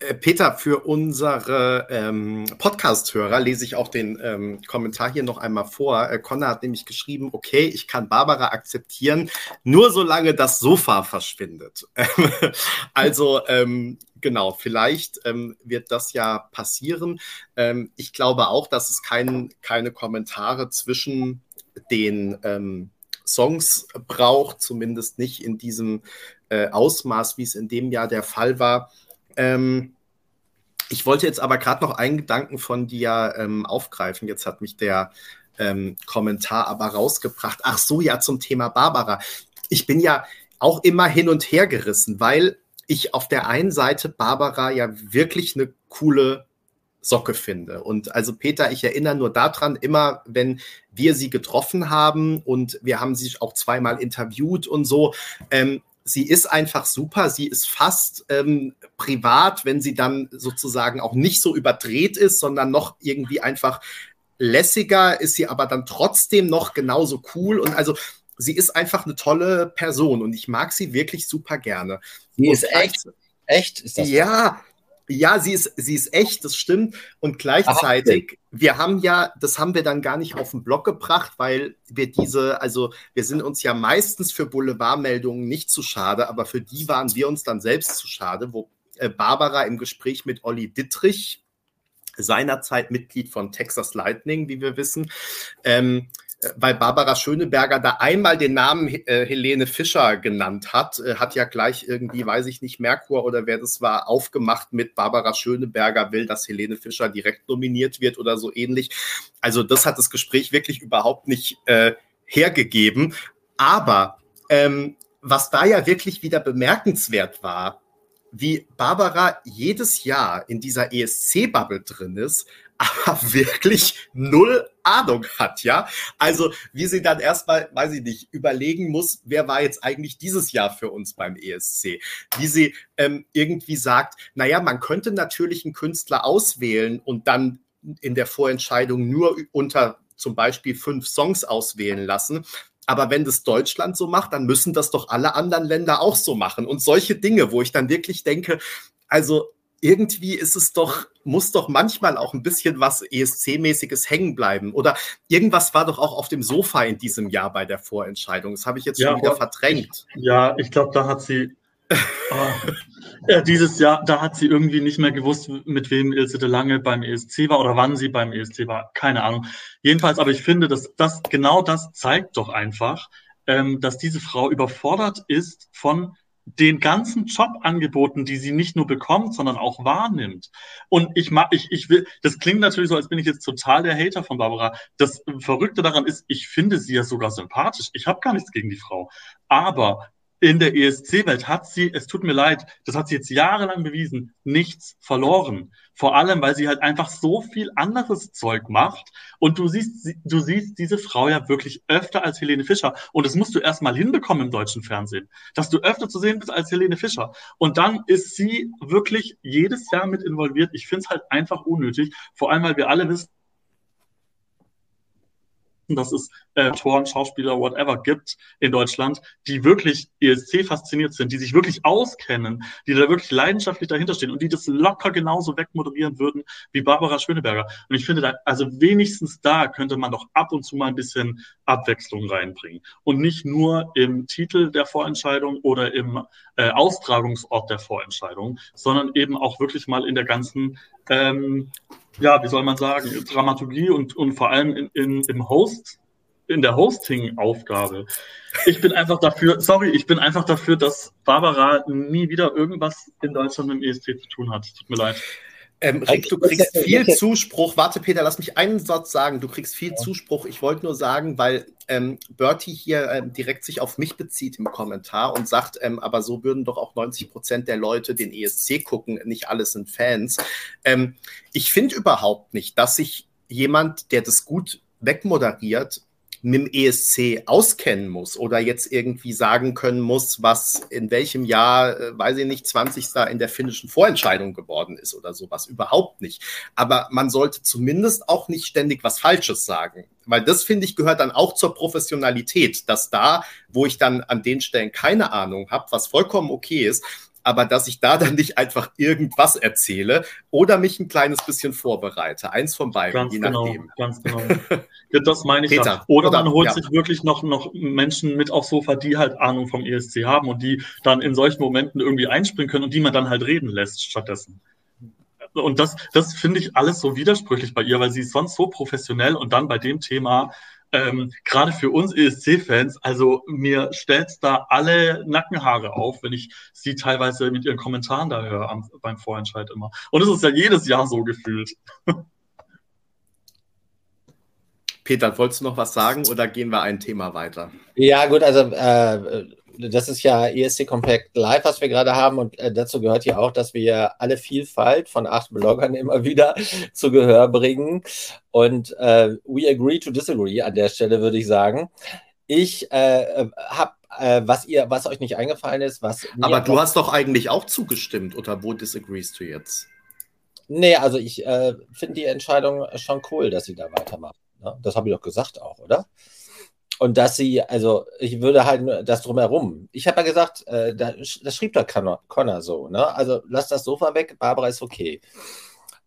Äh, Peter, für unsere ähm, Podcast-Hörer lese ich auch den ähm, Kommentar hier noch einmal vor. Äh, Connor hat nämlich geschrieben, okay, ich kann Barbara akzeptieren, nur solange das Sofa verschwindet. also ähm, genau, vielleicht ähm, wird das ja passieren. Ähm, ich glaube auch, dass es kein, keine Kommentare zwischen den ähm, Songs braucht, zumindest nicht in diesem äh, Ausmaß, wie es in dem Jahr der Fall war. Ähm, ich wollte jetzt aber gerade noch einen Gedanken von dir ähm, aufgreifen. Jetzt hat mich der ähm, Kommentar aber rausgebracht. Ach so, ja, zum Thema Barbara. Ich bin ja auch immer hin und her gerissen, weil ich auf der einen Seite Barbara ja wirklich eine coole Socke finde. Und also Peter, ich erinnere nur daran, immer wenn wir sie getroffen haben und wir haben sie auch zweimal interviewt und so, ähm, sie ist einfach super. Sie ist fast ähm, privat, wenn sie dann sozusagen auch nicht so überdreht ist, sondern noch irgendwie einfach lässiger, ist sie aber dann trotzdem noch genauso cool. Und also sie ist einfach eine tolle Person und ich mag sie wirklich super gerne. Sie ist echt. Echt? Ist das ja, ja, sie ist, sie ist echt, das stimmt. Und gleichzeitig, Aha. wir haben ja, das haben wir dann gar nicht auf den Blog gebracht, weil wir diese, also wir sind uns ja meistens für Boulevardmeldungen nicht zu schade, aber für die waren wir uns dann selbst zu schade, wo äh, Barbara im Gespräch mit Olli Dittrich, seinerzeit Mitglied von Texas Lightning, wie wir wissen, ähm, weil Barbara Schöneberger da einmal den Namen äh, Helene Fischer genannt hat, äh, hat ja gleich irgendwie, weiß ich nicht, Merkur oder wer das war, aufgemacht mit Barbara Schöneberger will, dass Helene Fischer direkt nominiert wird oder so ähnlich. Also das hat das Gespräch wirklich überhaupt nicht äh, hergegeben. Aber ähm, was da ja wirklich wieder bemerkenswert war, wie Barbara jedes Jahr in dieser ESC-Bubble drin ist, aber wirklich null Ahnung hat, ja. Also wie sie dann erstmal, weiß ich nicht, überlegen muss, wer war jetzt eigentlich dieses Jahr für uns beim ESC. Wie sie ähm, irgendwie sagt, naja, man könnte natürlich einen Künstler auswählen und dann in der Vorentscheidung nur unter zum Beispiel fünf Songs auswählen lassen. Aber wenn das Deutschland so macht, dann müssen das doch alle anderen Länder auch so machen. Und solche Dinge, wo ich dann wirklich denke, also irgendwie ist es doch, muss doch manchmal auch ein bisschen was ESC-mäßiges hängen bleiben. Oder irgendwas war doch auch auf dem Sofa in diesem Jahr bei der Vorentscheidung. Das habe ich jetzt ja, schon wieder verdrängt. Ja, ich glaube, da hat sie. Ja, dieses Jahr, da hat sie irgendwie nicht mehr gewusst, mit wem Ilse de Lange beim ESC war oder wann sie beim ESC war. Keine Ahnung. Jedenfalls, aber ich finde, dass das genau das zeigt doch einfach, ähm, dass diese Frau überfordert ist von den ganzen Jobangeboten, die sie nicht nur bekommt, sondern auch wahrnimmt. Und ich mag, ich, ich will, das klingt natürlich so, als bin ich jetzt total der Hater von Barbara. Das Verrückte daran ist, ich finde sie ja sogar sympathisch. Ich habe gar nichts gegen die Frau. Aber in der ESC-Welt hat sie, es tut mir leid, das hat sie jetzt jahrelang bewiesen, nichts verloren. Vor allem, weil sie halt einfach so viel anderes Zeug macht. Und du siehst, du siehst diese Frau ja wirklich öfter als Helene Fischer. Und das musst du erstmal hinbekommen im deutschen Fernsehen, dass du öfter zu sehen bist als Helene Fischer. Und dann ist sie wirklich jedes Jahr mit involviert. Ich finde es halt einfach unnötig. Vor allem, weil wir alle wissen, dass es äh, Autoren, Schauspieler, whatever gibt in Deutschland, die wirklich ESC fasziniert sind, die sich wirklich auskennen, die da wirklich leidenschaftlich dahinter stehen und die das locker genauso wegmoderieren würden wie Barbara Schöneberger. Und ich finde, da, also wenigstens da könnte man doch ab und zu mal ein bisschen Abwechslung reinbringen und nicht nur im Titel der Vorentscheidung oder im äh, Austragungsort der Vorentscheidung, sondern eben auch wirklich mal in der ganzen ähm, ja, wie soll man sagen, Dramaturgie und, und vor allem in, in, im Host, in der Hosting-Aufgabe. Ich bin einfach dafür, sorry, ich bin einfach dafür, dass Barbara nie wieder irgendwas in Deutschland mit dem ESC zu tun hat. Tut mir leid. Ähm, Rick, du kriegst viel Zuspruch. Warte, Peter, lass mich einen Satz sagen. Du kriegst viel Zuspruch. Ich wollte nur sagen, weil ähm, Bertie hier ähm, direkt sich auf mich bezieht im Kommentar und sagt, ähm, aber so würden doch auch 90 Prozent der Leute den ESC gucken. Nicht alles sind Fans. Ähm, ich finde überhaupt nicht, dass sich jemand, der das gut wegmoderiert, mit dem ESC auskennen muss oder jetzt irgendwie sagen können muss, was in welchem Jahr, äh, weiß ich nicht, 20. in der finnischen Vorentscheidung geworden ist oder sowas. Überhaupt nicht. Aber man sollte zumindest auch nicht ständig was Falsches sagen. Weil das, finde ich, gehört dann auch zur Professionalität, dass da, wo ich dann an den Stellen keine Ahnung habe, was vollkommen okay ist, aber dass ich da dann nicht einfach irgendwas erzähle oder mich ein kleines bisschen vorbereite. Eins von beiden, ganz je genau, nachdem. Ganz genau. Das meine ich. Peter, oder, oder, man holt ja. sich wirklich noch, noch Menschen mit aufs Sofa, die halt Ahnung vom ESC haben und die dann in solchen Momenten irgendwie einspringen können und die man dann halt reden lässt stattdessen. Und das, das finde ich alles so widersprüchlich bei ihr, weil sie ist sonst so professionell und dann bei dem Thema ähm, gerade für uns ESC-Fans, also mir stellt da alle Nackenhaare auf, wenn ich sie teilweise mit ihren Kommentaren da höre am, beim Vorentscheid immer. Und es ist ja jedes Jahr so gefühlt. Peter, wolltest du noch was sagen oder gehen wir ein Thema weiter? Ja, gut, also äh, das ist ja ESC Compact Live, was wir gerade haben. Und äh, dazu gehört ja auch, dass wir alle Vielfalt von acht Bloggern immer wieder zu Gehör bringen. Und äh, we agree to disagree an der Stelle, würde ich sagen. Ich äh, habe äh, was ihr, was euch nicht eingefallen ist, was. Aber du hast doch eigentlich auch zugestimmt, oder wo disagreest du jetzt? Nee, also ich äh, finde die Entscheidung schon cool, dass sie da weitermacht. Ne? Das habe ich doch gesagt auch, oder? Und dass sie, also ich würde halt nur das drumherum. Ich habe ja gesagt, äh, das, das schrieb doch Connor, Connor so, ne? Also lass das Sofa weg, Barbara ist okay.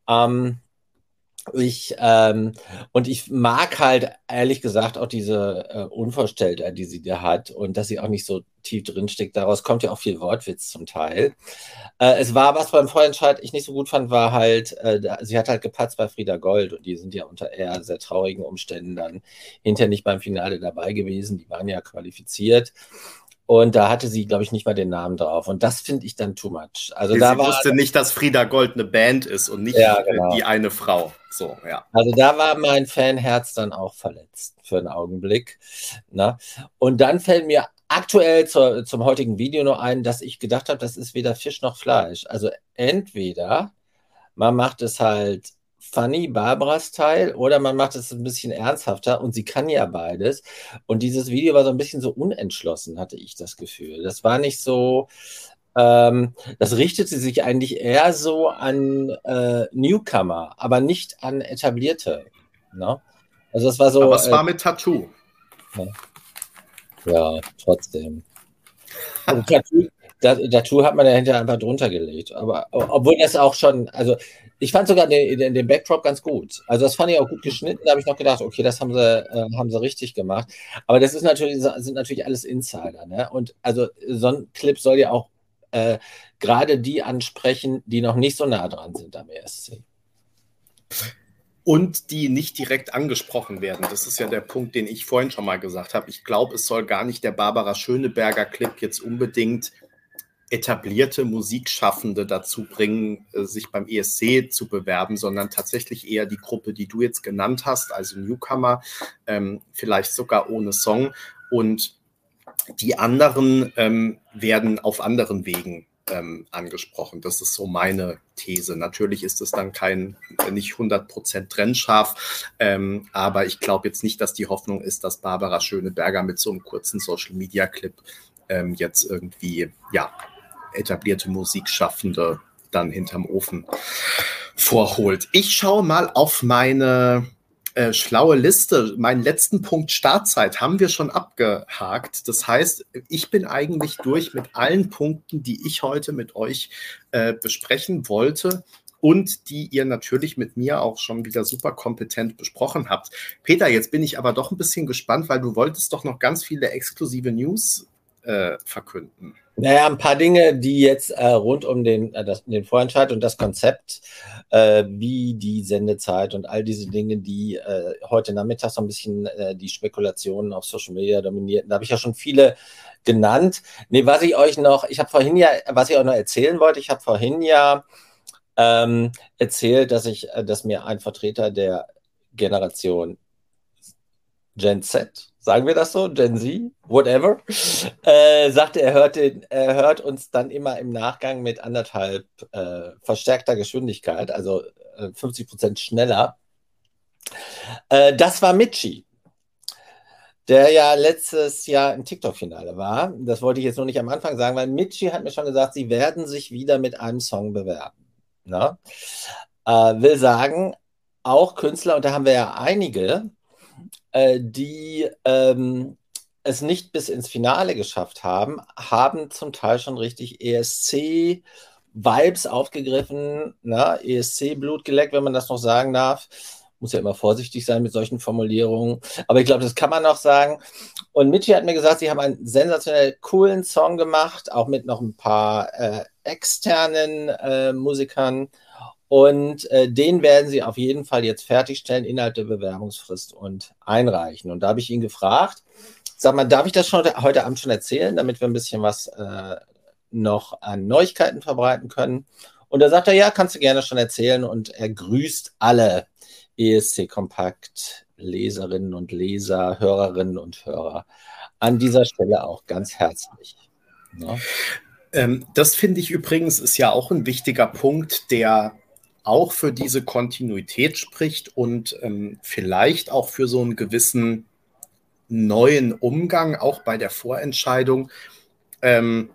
Ähm, ich, ähm, und ich mag halt ehrlich gesagt auch diese äh, Unvorstelltheit, die sie da hat und dass sie auch nicht so tief drinsteckt. Daraus kommt ja auch viel Wortwitz zum Teil. Äh, es war, was beim Vorentscheid ich nicht so gut fand, war halt, äh, sie hat halt gepatzt bei Frieda Gold und die sind ja unter eher sehr traurigen Umständen dann hinterher nicht beim Finale dabei gewesen. Die waren ja qualifiziert. Und da hatte sie, glaube ich, nicht mal den Namen drauf. Und das finde ich dann too much. Also sie da war, wusste nicht, dass Frieda Gold eine Band ist und nicht ja, genau. die eine Frau. So, ja. Also da war mein Fanherz dann auch verletzt für einen Augenblick. Na? Ne? Und dann fällt mir aktuell zur, zum heutigen Video nur ein, dass ich gedacht habe, das ist weder Fisch noch Fleisch. Also entweder man macht es halt funny, Barbaras Teil, oder man macht es ein bisschen ernsthafter und sie kann ja beides. Und dieses Video war so ein bisschen so unentschlossen, hatte ich das Gefühl. Das war nicht so, ähm, das richtete sich eigentlich eher so an äh, Newcomer, aber nicht an etablierte. Ne? Also das war so. Aber es war äh, mit Tattoo. Ja, ja trotzdem. Also Tattoo, Tattoo hat man ja hinterher einfach drunter gelegt. Aber obwohl das auch schon, also ich fand sogar den, den, den, Backdrop ganz gut. Also das fand ich auch gut geschnitten. Da habe ich noch gedacht, okay, das haben sie, äh, haben sie richtig gemacht. Aber das ist natürlich, sind natürlich alles Insider. Ne? Und also so ein Clip soll ja auch äh, gerade die ansprechen, die noch nicht so nah dran sind am ESC. Und die nicht direkt angesprochen werden. Das ist ja der Punkt, den ich vorhin schon mal gesagt habe. Ich glaube, es soll gar nicht der Barbara Schöneberger Clip jetzt unbedingt etablierte Musikschaffende dazu bringen, äh, sich beim ESC zu bewerben, sondern tatsächlich eher die Gruppe, die du jetzt genannt hast, also Newcomer, ähm, vielleicht sogar ohne Song. Und die anderen ähm, werden auf anderen Wegen ähm, angesprochen. Das ist so meine These. Natürlich ist es dann kein, nicht 100% trennscharf, ähm, aber ich glaube jetzt nicht, dass die Hoffnung ist, dass Barbara Schöneberger mit so einem kurzen Social-Media-Clip ähm, jetzt irgendwie, ja, etablierte Musikschaffende dann hinterm Ofen vorholt. Ich schaue mal auf meine äh, schlaue Liste. Meinen letzten Punkt Startzeit haben wir schon abgehakt. Das heißt, ich bin eigentlich durch mit allen Punkten, die ich heute mit euch äh, besprechen wollte und die ihr natürlich mit mir auch schon wieder super kompetent besprochen habt. Peter, jetzt bin ich aber doch ein bisschen gespannt, weil du wolltest doch noch ganz viele exklusive News äh, verkünden. Naja, ein paar Dinge, die jetzt äh, rund um den, äh, das, den Vorentscheid und das Konzept, äh, wie die Sendezeit und all diese Dinge, die äh, heute Nachmittag so ein bisschen äh, die Spekulationen auf Social Media dominierten. Da habe ich ja schon viele genannt. Nee, was ich euch noch, ich habe vorhin ja, was ich euch noch erzählen wollte, ich habe vorhin ja ähm, erzählt, dass ich, äh, dass mir ein Vertreter der Generation Gen Z sagen wir das so, Gen Z, whatever, äh, sagte, er hört, den, er hört uns dann immer im Nachgang mit anderthalb äh, verstärkter Geschwindigkeit, also äh, 50 Prozent schneller. Äh, das war Michi, der ja letztes Jahr im TikTok-Finale war. Das wollte ich jetzt nur nicht am Anfang sagen, weil Michi hat mir schon gesagt, sie werden sich wieder mit einem Song bewerben. Ne? Äh, will sagen, auch Künstler, und da haben wir ja einige, äh, die ähm, es nicht bis ins Finale geschafft haben, haben zum Teil schon richtig ESC Vibes aufgegriffen, na, ESC Blut geleckt, wenn man das noch sagen darf. Muss ja immer vorsichtig sein mit solchen Formulierungen. Aber ich glaube, das kann man noch sagen. Und Michi hat mir gesagt, sie haben einen sensationell coolen Song gemacht, auch mit noch ein paar äh, externen äh, Musikern. Und äh, den werden sie auf jeden Fall jetzt fertigstellen innerhalb der Bewerbungsfrist und einreichen. Und da habe ich ihn gefragt, sag mal, darf ich das schon heute Abend schon erzählen, damit wir ein bisschen was äh, noch an Neuigkeiten verbreiten können? Und da sagt er, ja, kannst du gerne schon erzählen. Und er grüßt alle ESC Kompakt Leserinnen und Leser, Hörerinnen und Hörer an dieser Stelle auch ganz herzlich. Ja. Ähm, das finde ich übrigens ist ja auch ein wichtiger Punkt, der auch für diese Kontinuität spricht und ähm, vielleicht auch für so einen gewissen neuen Umgang, auch bei der Vorentscheidung. Ähm,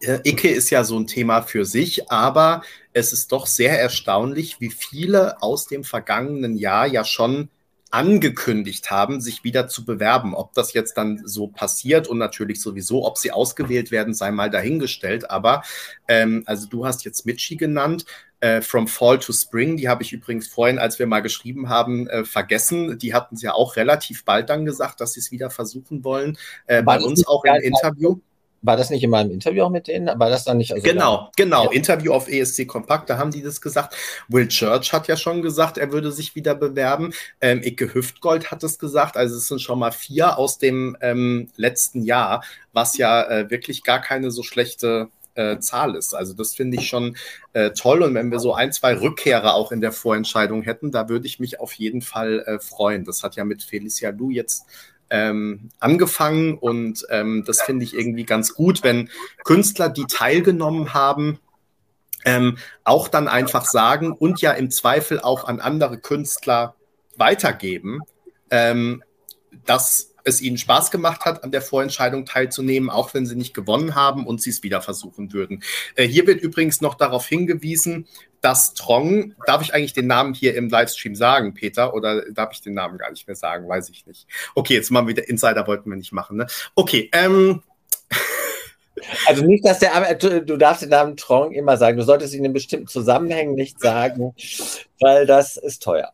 äh, Icke ist ja so ein Thema für sich, aber es ist doch sehr erstaunlich, wie viele aus dem vergangenen Jahr ja schon angekündigt haben, sich wieder zu bewerben. Ob das jetzt dann so passiert und natürlich sowieso, ob sie ausgewählt werden, sei mal dahingestellt. Aber ähm, also du hast jetzt Mitchi genannt. Äh, From Fall to Spring, die habe ich übrigens vorhin, als wir mal geschrieben haben, äh, vergessen. Die hatten es ja auch relativ bald dann gesagt, dass sie es wieder versuchen wollen. Äh, bei uns auch im Interview. War das nicht in meinem Interview auch mit denen? War das dann nicht? Also genau, genau. Ja. Interview auf ESC Kompakt, da haben die das gesagt. Will Church hat ja schon gesagt, er würde sich wieder bewerben. Ähm, Icke Hüftgold hat es gesagt. Also es sind schon mal vier aus dem ähm, letzten Jahr, was ja äh, wirklich gar keine so schlechte äh, Zahl ist. Also das finde ich schon äh, toll. Und wenn wir so ein, zwei Rückkehrer auch in der Vorentscheidung hätten, da würde ich mich auf jeden Fall äh, freuen. Das hat ja mit Felicia Lu jetzt ähm, angefangen und ähm, das finde ich irgendwie ganz gut, wenn Künstler, die teilgenommen haben, ähm, auch dann einfach sagen und ja im Zweifel auch an andere Künstler weitergeben, ähm, dass es ihnen Spaß gemacht hat, an der Vorentscheidung teilzunehmen, auch wenn sie nicht gewonnen haben und sie es wieder versuchen würden. Äh, hier wird übrigens noch darauf hingewiesen, dass Trong, darf ich eigentlich den Namen hier im Livestream sagen, Peter, oder darf ich den Namen gar nicht mehr sagen? Weiß ich nicht. Okay, jetzt machen wir wieder Insider wollten wir nicht machen. Ne? Okay, ähm. Also nicht, dass der, du, du darfst den Namen Trong immer sagen. Du solltest ihn in bestimmten Zusammenhängen nicht sagen, weil das ist teuer.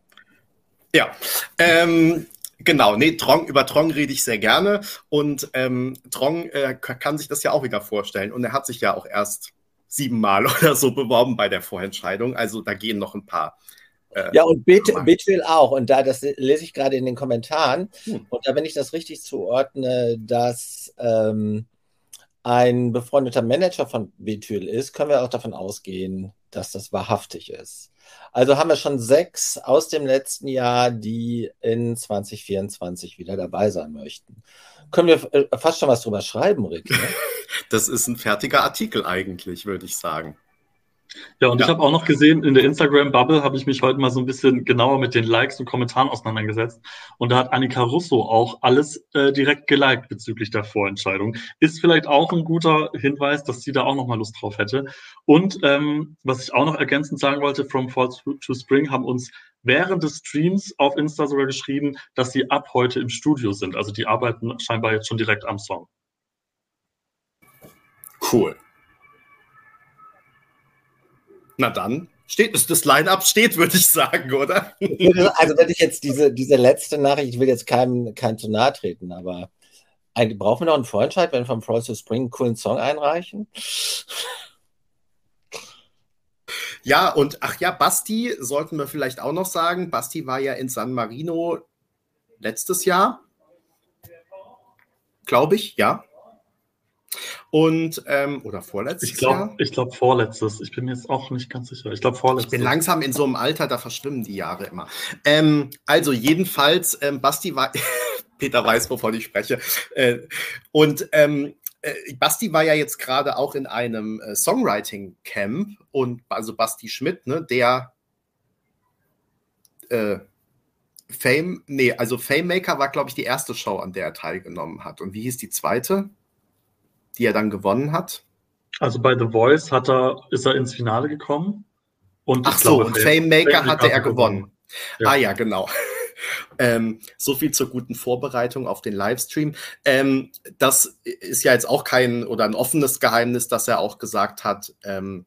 Ja, ähm, Genau, nee, Trong, über Trong rede ich sehr gerne und ähm, Trong äh, kann sich das ja auch wieder vorstellen und er hat sich ja auch erst siebenmal oder so beworben bei der Vorentscheidung, also da gehen noch ein paar. Äh, ja, und Bitwill auch. Und da, das lese ich gerade in den Kommentaren. Hm. Und da, wenn ich das richtig zuordne, dass ähm, ein befreundeter Manager von Bitwill ist, können wir auch davon ausgehen, dass das wahrhaftig ist. Also haben wir schon sechs aus dem letzten Jahr, die in 2024 wieder dabei sein möchten. Können wir äh, fast schon was drüber schreiben, Rick? Ne? Das ist ein fertiger Artikel eigentlich, würde ich sagen. Ja, und ja. ich habe auch noch gesehen, in der Instagram-Bubble habe ich mich heute mal so ein bisschen genauer mit den Likes und Kommentaren auseinandergesetzt. Und da hat Annika Russo auch alles äh, direkt geliked bezüglich der Vorentscheidung. Ist vielleicht auch ein guter Hinweis, dass sie da auch noch mal Lust drauf hätte. Und ähm, was ich auch noch ergänzend sagen wollte, From Fall to Spring haben uns während des Streams auf Insta sogar geschrieben, dass sie ab heute im Studio sind. Also die arbeiten scheinbar jetzt schon direkt am Song. Cool. Na dann, steht es, das Line-Up steht, würde ich sagen, oder? Also wenn ich jetzt diese, diese letzte Nachricht, ich will jetzt keinem, keinem zu nahe treten, aber eigentlich brauchen wir noch einen Vorentscheid, wenn wir vom Frost to Spring einen coolen Song einreichen? Ja, und ach ja, Basti sollten wir vielleicht auch noch sagen. Basti war ja in San Marino letztes Jahr. Glaube ich, ja. Und, ähm, oder vorletztes ich glaub, Jahr? Ich glaube vorletztes. Ich bin jetzt auch nicht ganz sicher. Ich glaube vorletztes. Ich bin langsam in so einem Alter, da verschwimmen die Jahre immer. Ähm, also jedenfalls, ähm, Basti war, Peter weiß, wovon ich spreche. Äh, und ähm, äh, Basti war ja jetzt gerade auch in einem äh, Songwriting-Camp und also Basti Schmidt, ne, der äh, Fame, nee, also Fame Maker war, glaube ich, die erste Show, an der er teilgenommen hat. Und wie hieß die zweite? Die er dann gewonnen hat? Also bei The Voice hat er, ist er ins Finale gekommen. Und Ach so, und Fame Maker hatte er gewonnen. Ja. Ah ja, genau. Ähm, so viel zur guten Vorbereitung auf den Livestream. Ähm, das ist ja jetzt auch kein oder ein offenes Geheimnis, dass er auch gesagt hat, ähm,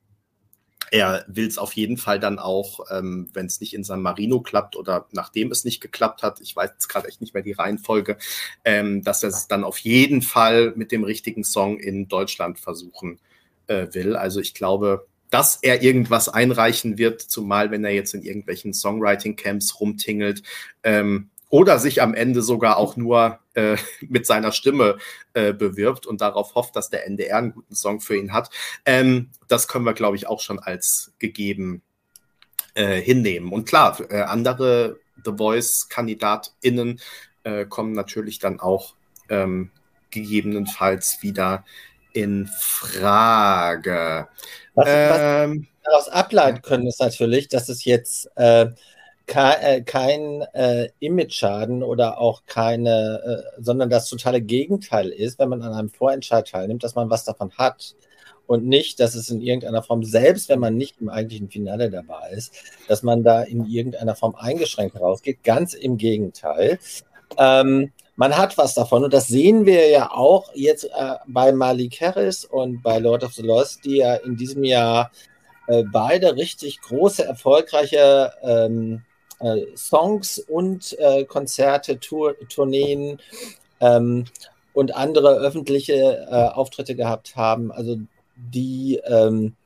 er will es auf jeden Fall dann auch, ähm, wenn es nicht in San Marino klappt oder nachdem es nicht geklappt hat, ich weiß jetzt gerade echt nicht mehr die Reihenfolge, ähm, dass er es dann auf jeden Fall mit dem richtigen Song in Deutschland versuchen äh, will. Also ich glaube, dass er irgendwas einreichen wird, zumal wenn er jetzt in irgendwelchen Songwriting-Camps rumtingelt. Ähm, oder sich am Ende sogar auch nur äh, mit seiner Stimme äh, bewirbt und darauf hofft, dass der NDR einen guten Song für ihn hat. Ähm, das können wir, glaube ich, auch schon als gegeben äh, hinnehmen. Und klar, äh, andere The Voice-KandidatInnen äh, kommen natürlich dann auch ähm, gegebenenfalls wieder in Frage. Was, was ähm, daraus ableiten können, ist natürlich, dass es jetzt äh, äh, kein äh, Image-Schaden oder auch keine, äh, sondern das totale Gegenteil ist, wenn man an einem Vorentscheid teilnimmt, dass man was davon hat. Und nicht, dass es in irgendeiner Form, selbst wenn man nicht im eigentlichen Finale dabei ist, dass man da in irgendeiner Form eingeschränkt rausgeht. Ganz im Gegenteil. Ähm, man hat was davon und das sehen wir ja auch jetzt äh, bei Malik Harris und bei Lord of the Lost, die ja in diesem Jahr äh, beide richtig große, erfolgreiche ähm, äh, Songs und äh, Konzerte, Tour, Tourneen ähm, und andere öffentliche äh, Auftritte gehabt haben. Also die ähm,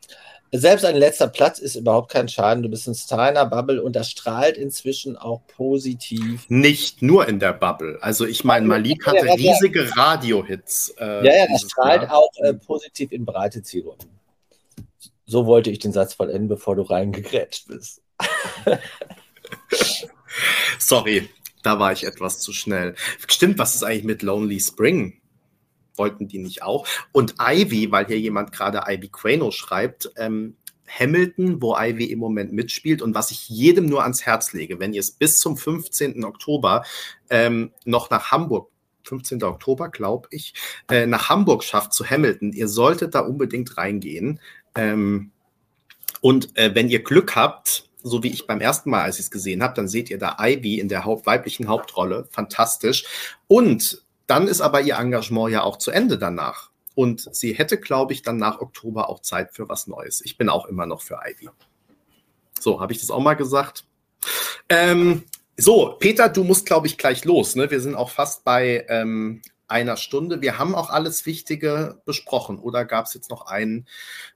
selbst ein letzter Platz ist überhaupt kein Schaden. Du bist ein Steiner Bubble und das strahlt inzwischen auch positiv. Nicht nur in der Bubble. Also ich meine, Malik hatte riesige Radio-Hits. Äh, ja, ja, das strahlt Jahr. auch äh, positiv in breite Zielgruppen. So wollte ich den Satz vollenden, bevor du reingegrätscht bist. Sorry, da war ich etwas zu schnell. Stimmt, was ist eigentlich mit Lonely Spring? Wollten die nicht auch? Und Ivy, weil hier jemand gerade Ivy Quano schreibt, ähm, Hamilton, wo Ivy im Moment mitspielt und was ich jedem nur ans Herz lege, wenn ihr es bis zum 15. Oktober ähm, noch nach Hamburg 15. Oktober, glaube ich, äh, nach Hamburg schafft zu Hamilton. Ihr solltet da unbedingt reingehen. Ähm, und äh, wenn ihr Glück habt, so wie ich beim ersten Mal, als ich es gesehen habe, dann seht ihr da Ivy in der Haupt weiblichen Hauptrolle. Fantastisch. Und dann ist aber ihr Engagement ja auch zu Ende danach. Und sie hätte, glaube ich, dann nach Oktober auch Zeit für was Neues. Ich bin auch immer noch für Ivy. So, habe ich das auch mal gesagt? Ähm, So, Peter, du musst, glaube ich, gleich los. Ne? Wir sind auch fast bei ähm, einer Stunde. Wir haben auch alles Wichtige besprochen. Oder gab es jetzt noch einen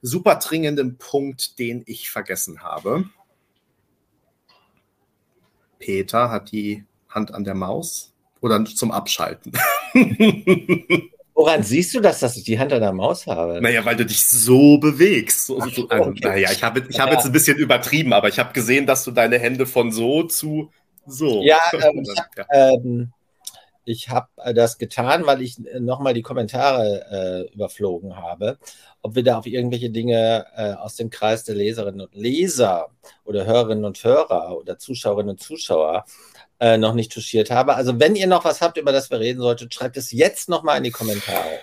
super dringenden Punkt, den ich vergessen habe? Peter hat die Hand an der Maus oder zum Abschalten. Woran siehst du das, dass ich die Hand an der Maus habe? Naja, weil du dich so bewegst. So, so, also, okay. Naja, ich habe ich hab jetzt ein bisschen übertrieben, aber ich habe gesehen, dass du deine Hände von so zu so. Ja, ähm, ich habe ähm, hab äh, das getan, weil ich äh, nochmal die Kommentare äh, überflogen habe, ob wir da auf irgendwelche Dinge äh, aus dem Kreis der Leserinnen und Leser oder Hörerinnen und Hörer oder Zuschauerinnen und Zuschauer äh, noch nicht touchiert habe. Also wenn ihr noch was habt, über das wir reden solltet, schreibt es jetzt nochmal in die Kommentare.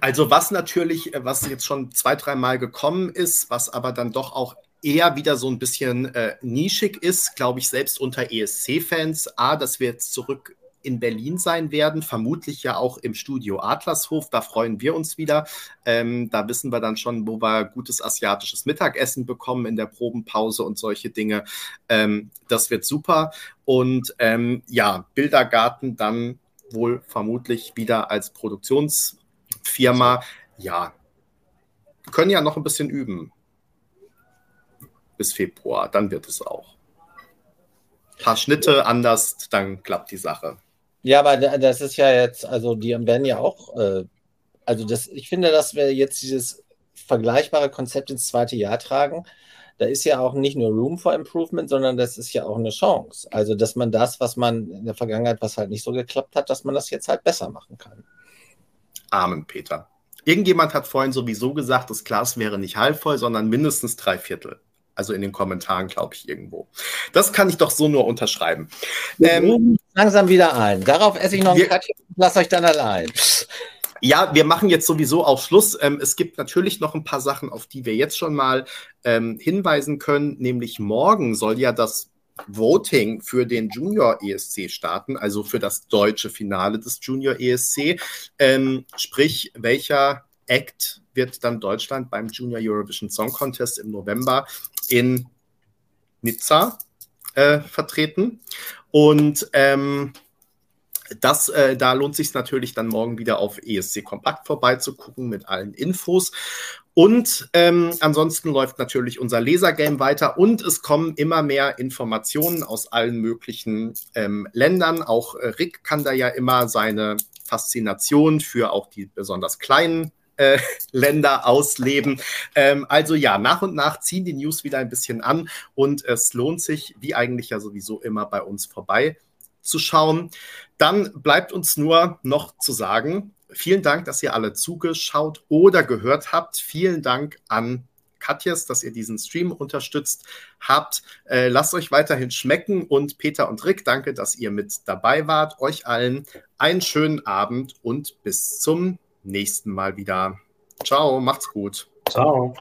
Also was natürlich, äh, was jetzt schon zwei, dreimal gekommen ist, was aber dann doch auch eher wieder so ein bisschen äh, nischig ist, glaube ich, selbst unter ESC-Fans. A, dass wir jetzt zurück in Berlin sein werden, vermutlich ja auch im Studio Adlershof. Da freuen wir uns wieder. Ähm, da wissen wir dann schon, wo wir gutes asiatisches Mittagessen bekommen in der Probenpause und solche Dinge. Ähm, das wird super. Und ähm, ja, Bildergarten dann wohl vermutlich wieder als Produktionsfirma. Ja, können ja noch ein bisschen üben bis Februar. Dann wird es auch. Ein paar Schnitte anders, dann klappt die Sache. Ja, aber das ist ja jetzt, also die werden ja auch, äh, also das, ich finde, dass wir jetzt dieses vergleichbare Konzept ins zweite Jahr tragen. Da ist ja auch nicht nur Room for Improvement, sondern das ist ja auch eine Chance. Also, dass man das, was man in der Vergangenheit, was halt nicht so geklappt hat, dass man das jetzt halt besser machen kann. Amen, Peter. Irgendjemand hat vorhin sowieso gesagt, das Glas wäre nicht halb voll, sondern mindestens drei Viertel. Also in den Kommentaren, glaube ich, irgendwo. Das kann ich doch so nur unterschreiben. Ähm, langsam wieder ein. Darauf esse ich noch ein Katchen und lasse euch dann allein. Ja, wir machen jetzt sowieso auch Schluss. Ähm, es gibt natürlich noch ein paar Sachen, auf die wir jetzt schon mal ähm, hinweisen können. Nämlich morgen soll ja das Voting für den Junior ESC starten, also für das deutsche Finale des Junior ESC. Ähm, sprich, welcher Act wird dann Deutschland beim Junior Eurovision Song Contest im November in Nizza äh, vertreten. Und ähm, das, äh, da lohnt sich natürlich dann morgen wieder auf ESC Kompakt vorbeizugucken mit allen Infos. Und ähm, ansonsten läuft natürlich unser Lasergame weiter und es kommen immer mehr Informationen aus allen möglichen ähm, Ländern. Auch äh, Rick kann da ja immer seine Faszination für auch die besonders kleinen äh, Länder ausleben. Ähm, also ja, nach und nach ziehen die News wieder ein bisschen an und es lohnt sich, wie eigentlich ja sowieso immer bei uns vorbei zu schauen. Dann bleibt uns nur noch zu sagen, vielen Dank, dass ihr alle zugeschaut oder gehört habt. Vielen Dank an Katjes, dass ihr diesen Stream unterstützt habt. Äh, lasst euch weiterhin schmecken und Peter und Rick, danke, dass ihr mit dabei wart. Euch allen einen schönen Abend und bis zum nächsten Mal wieder. Ciao, macht's gut. Ciao.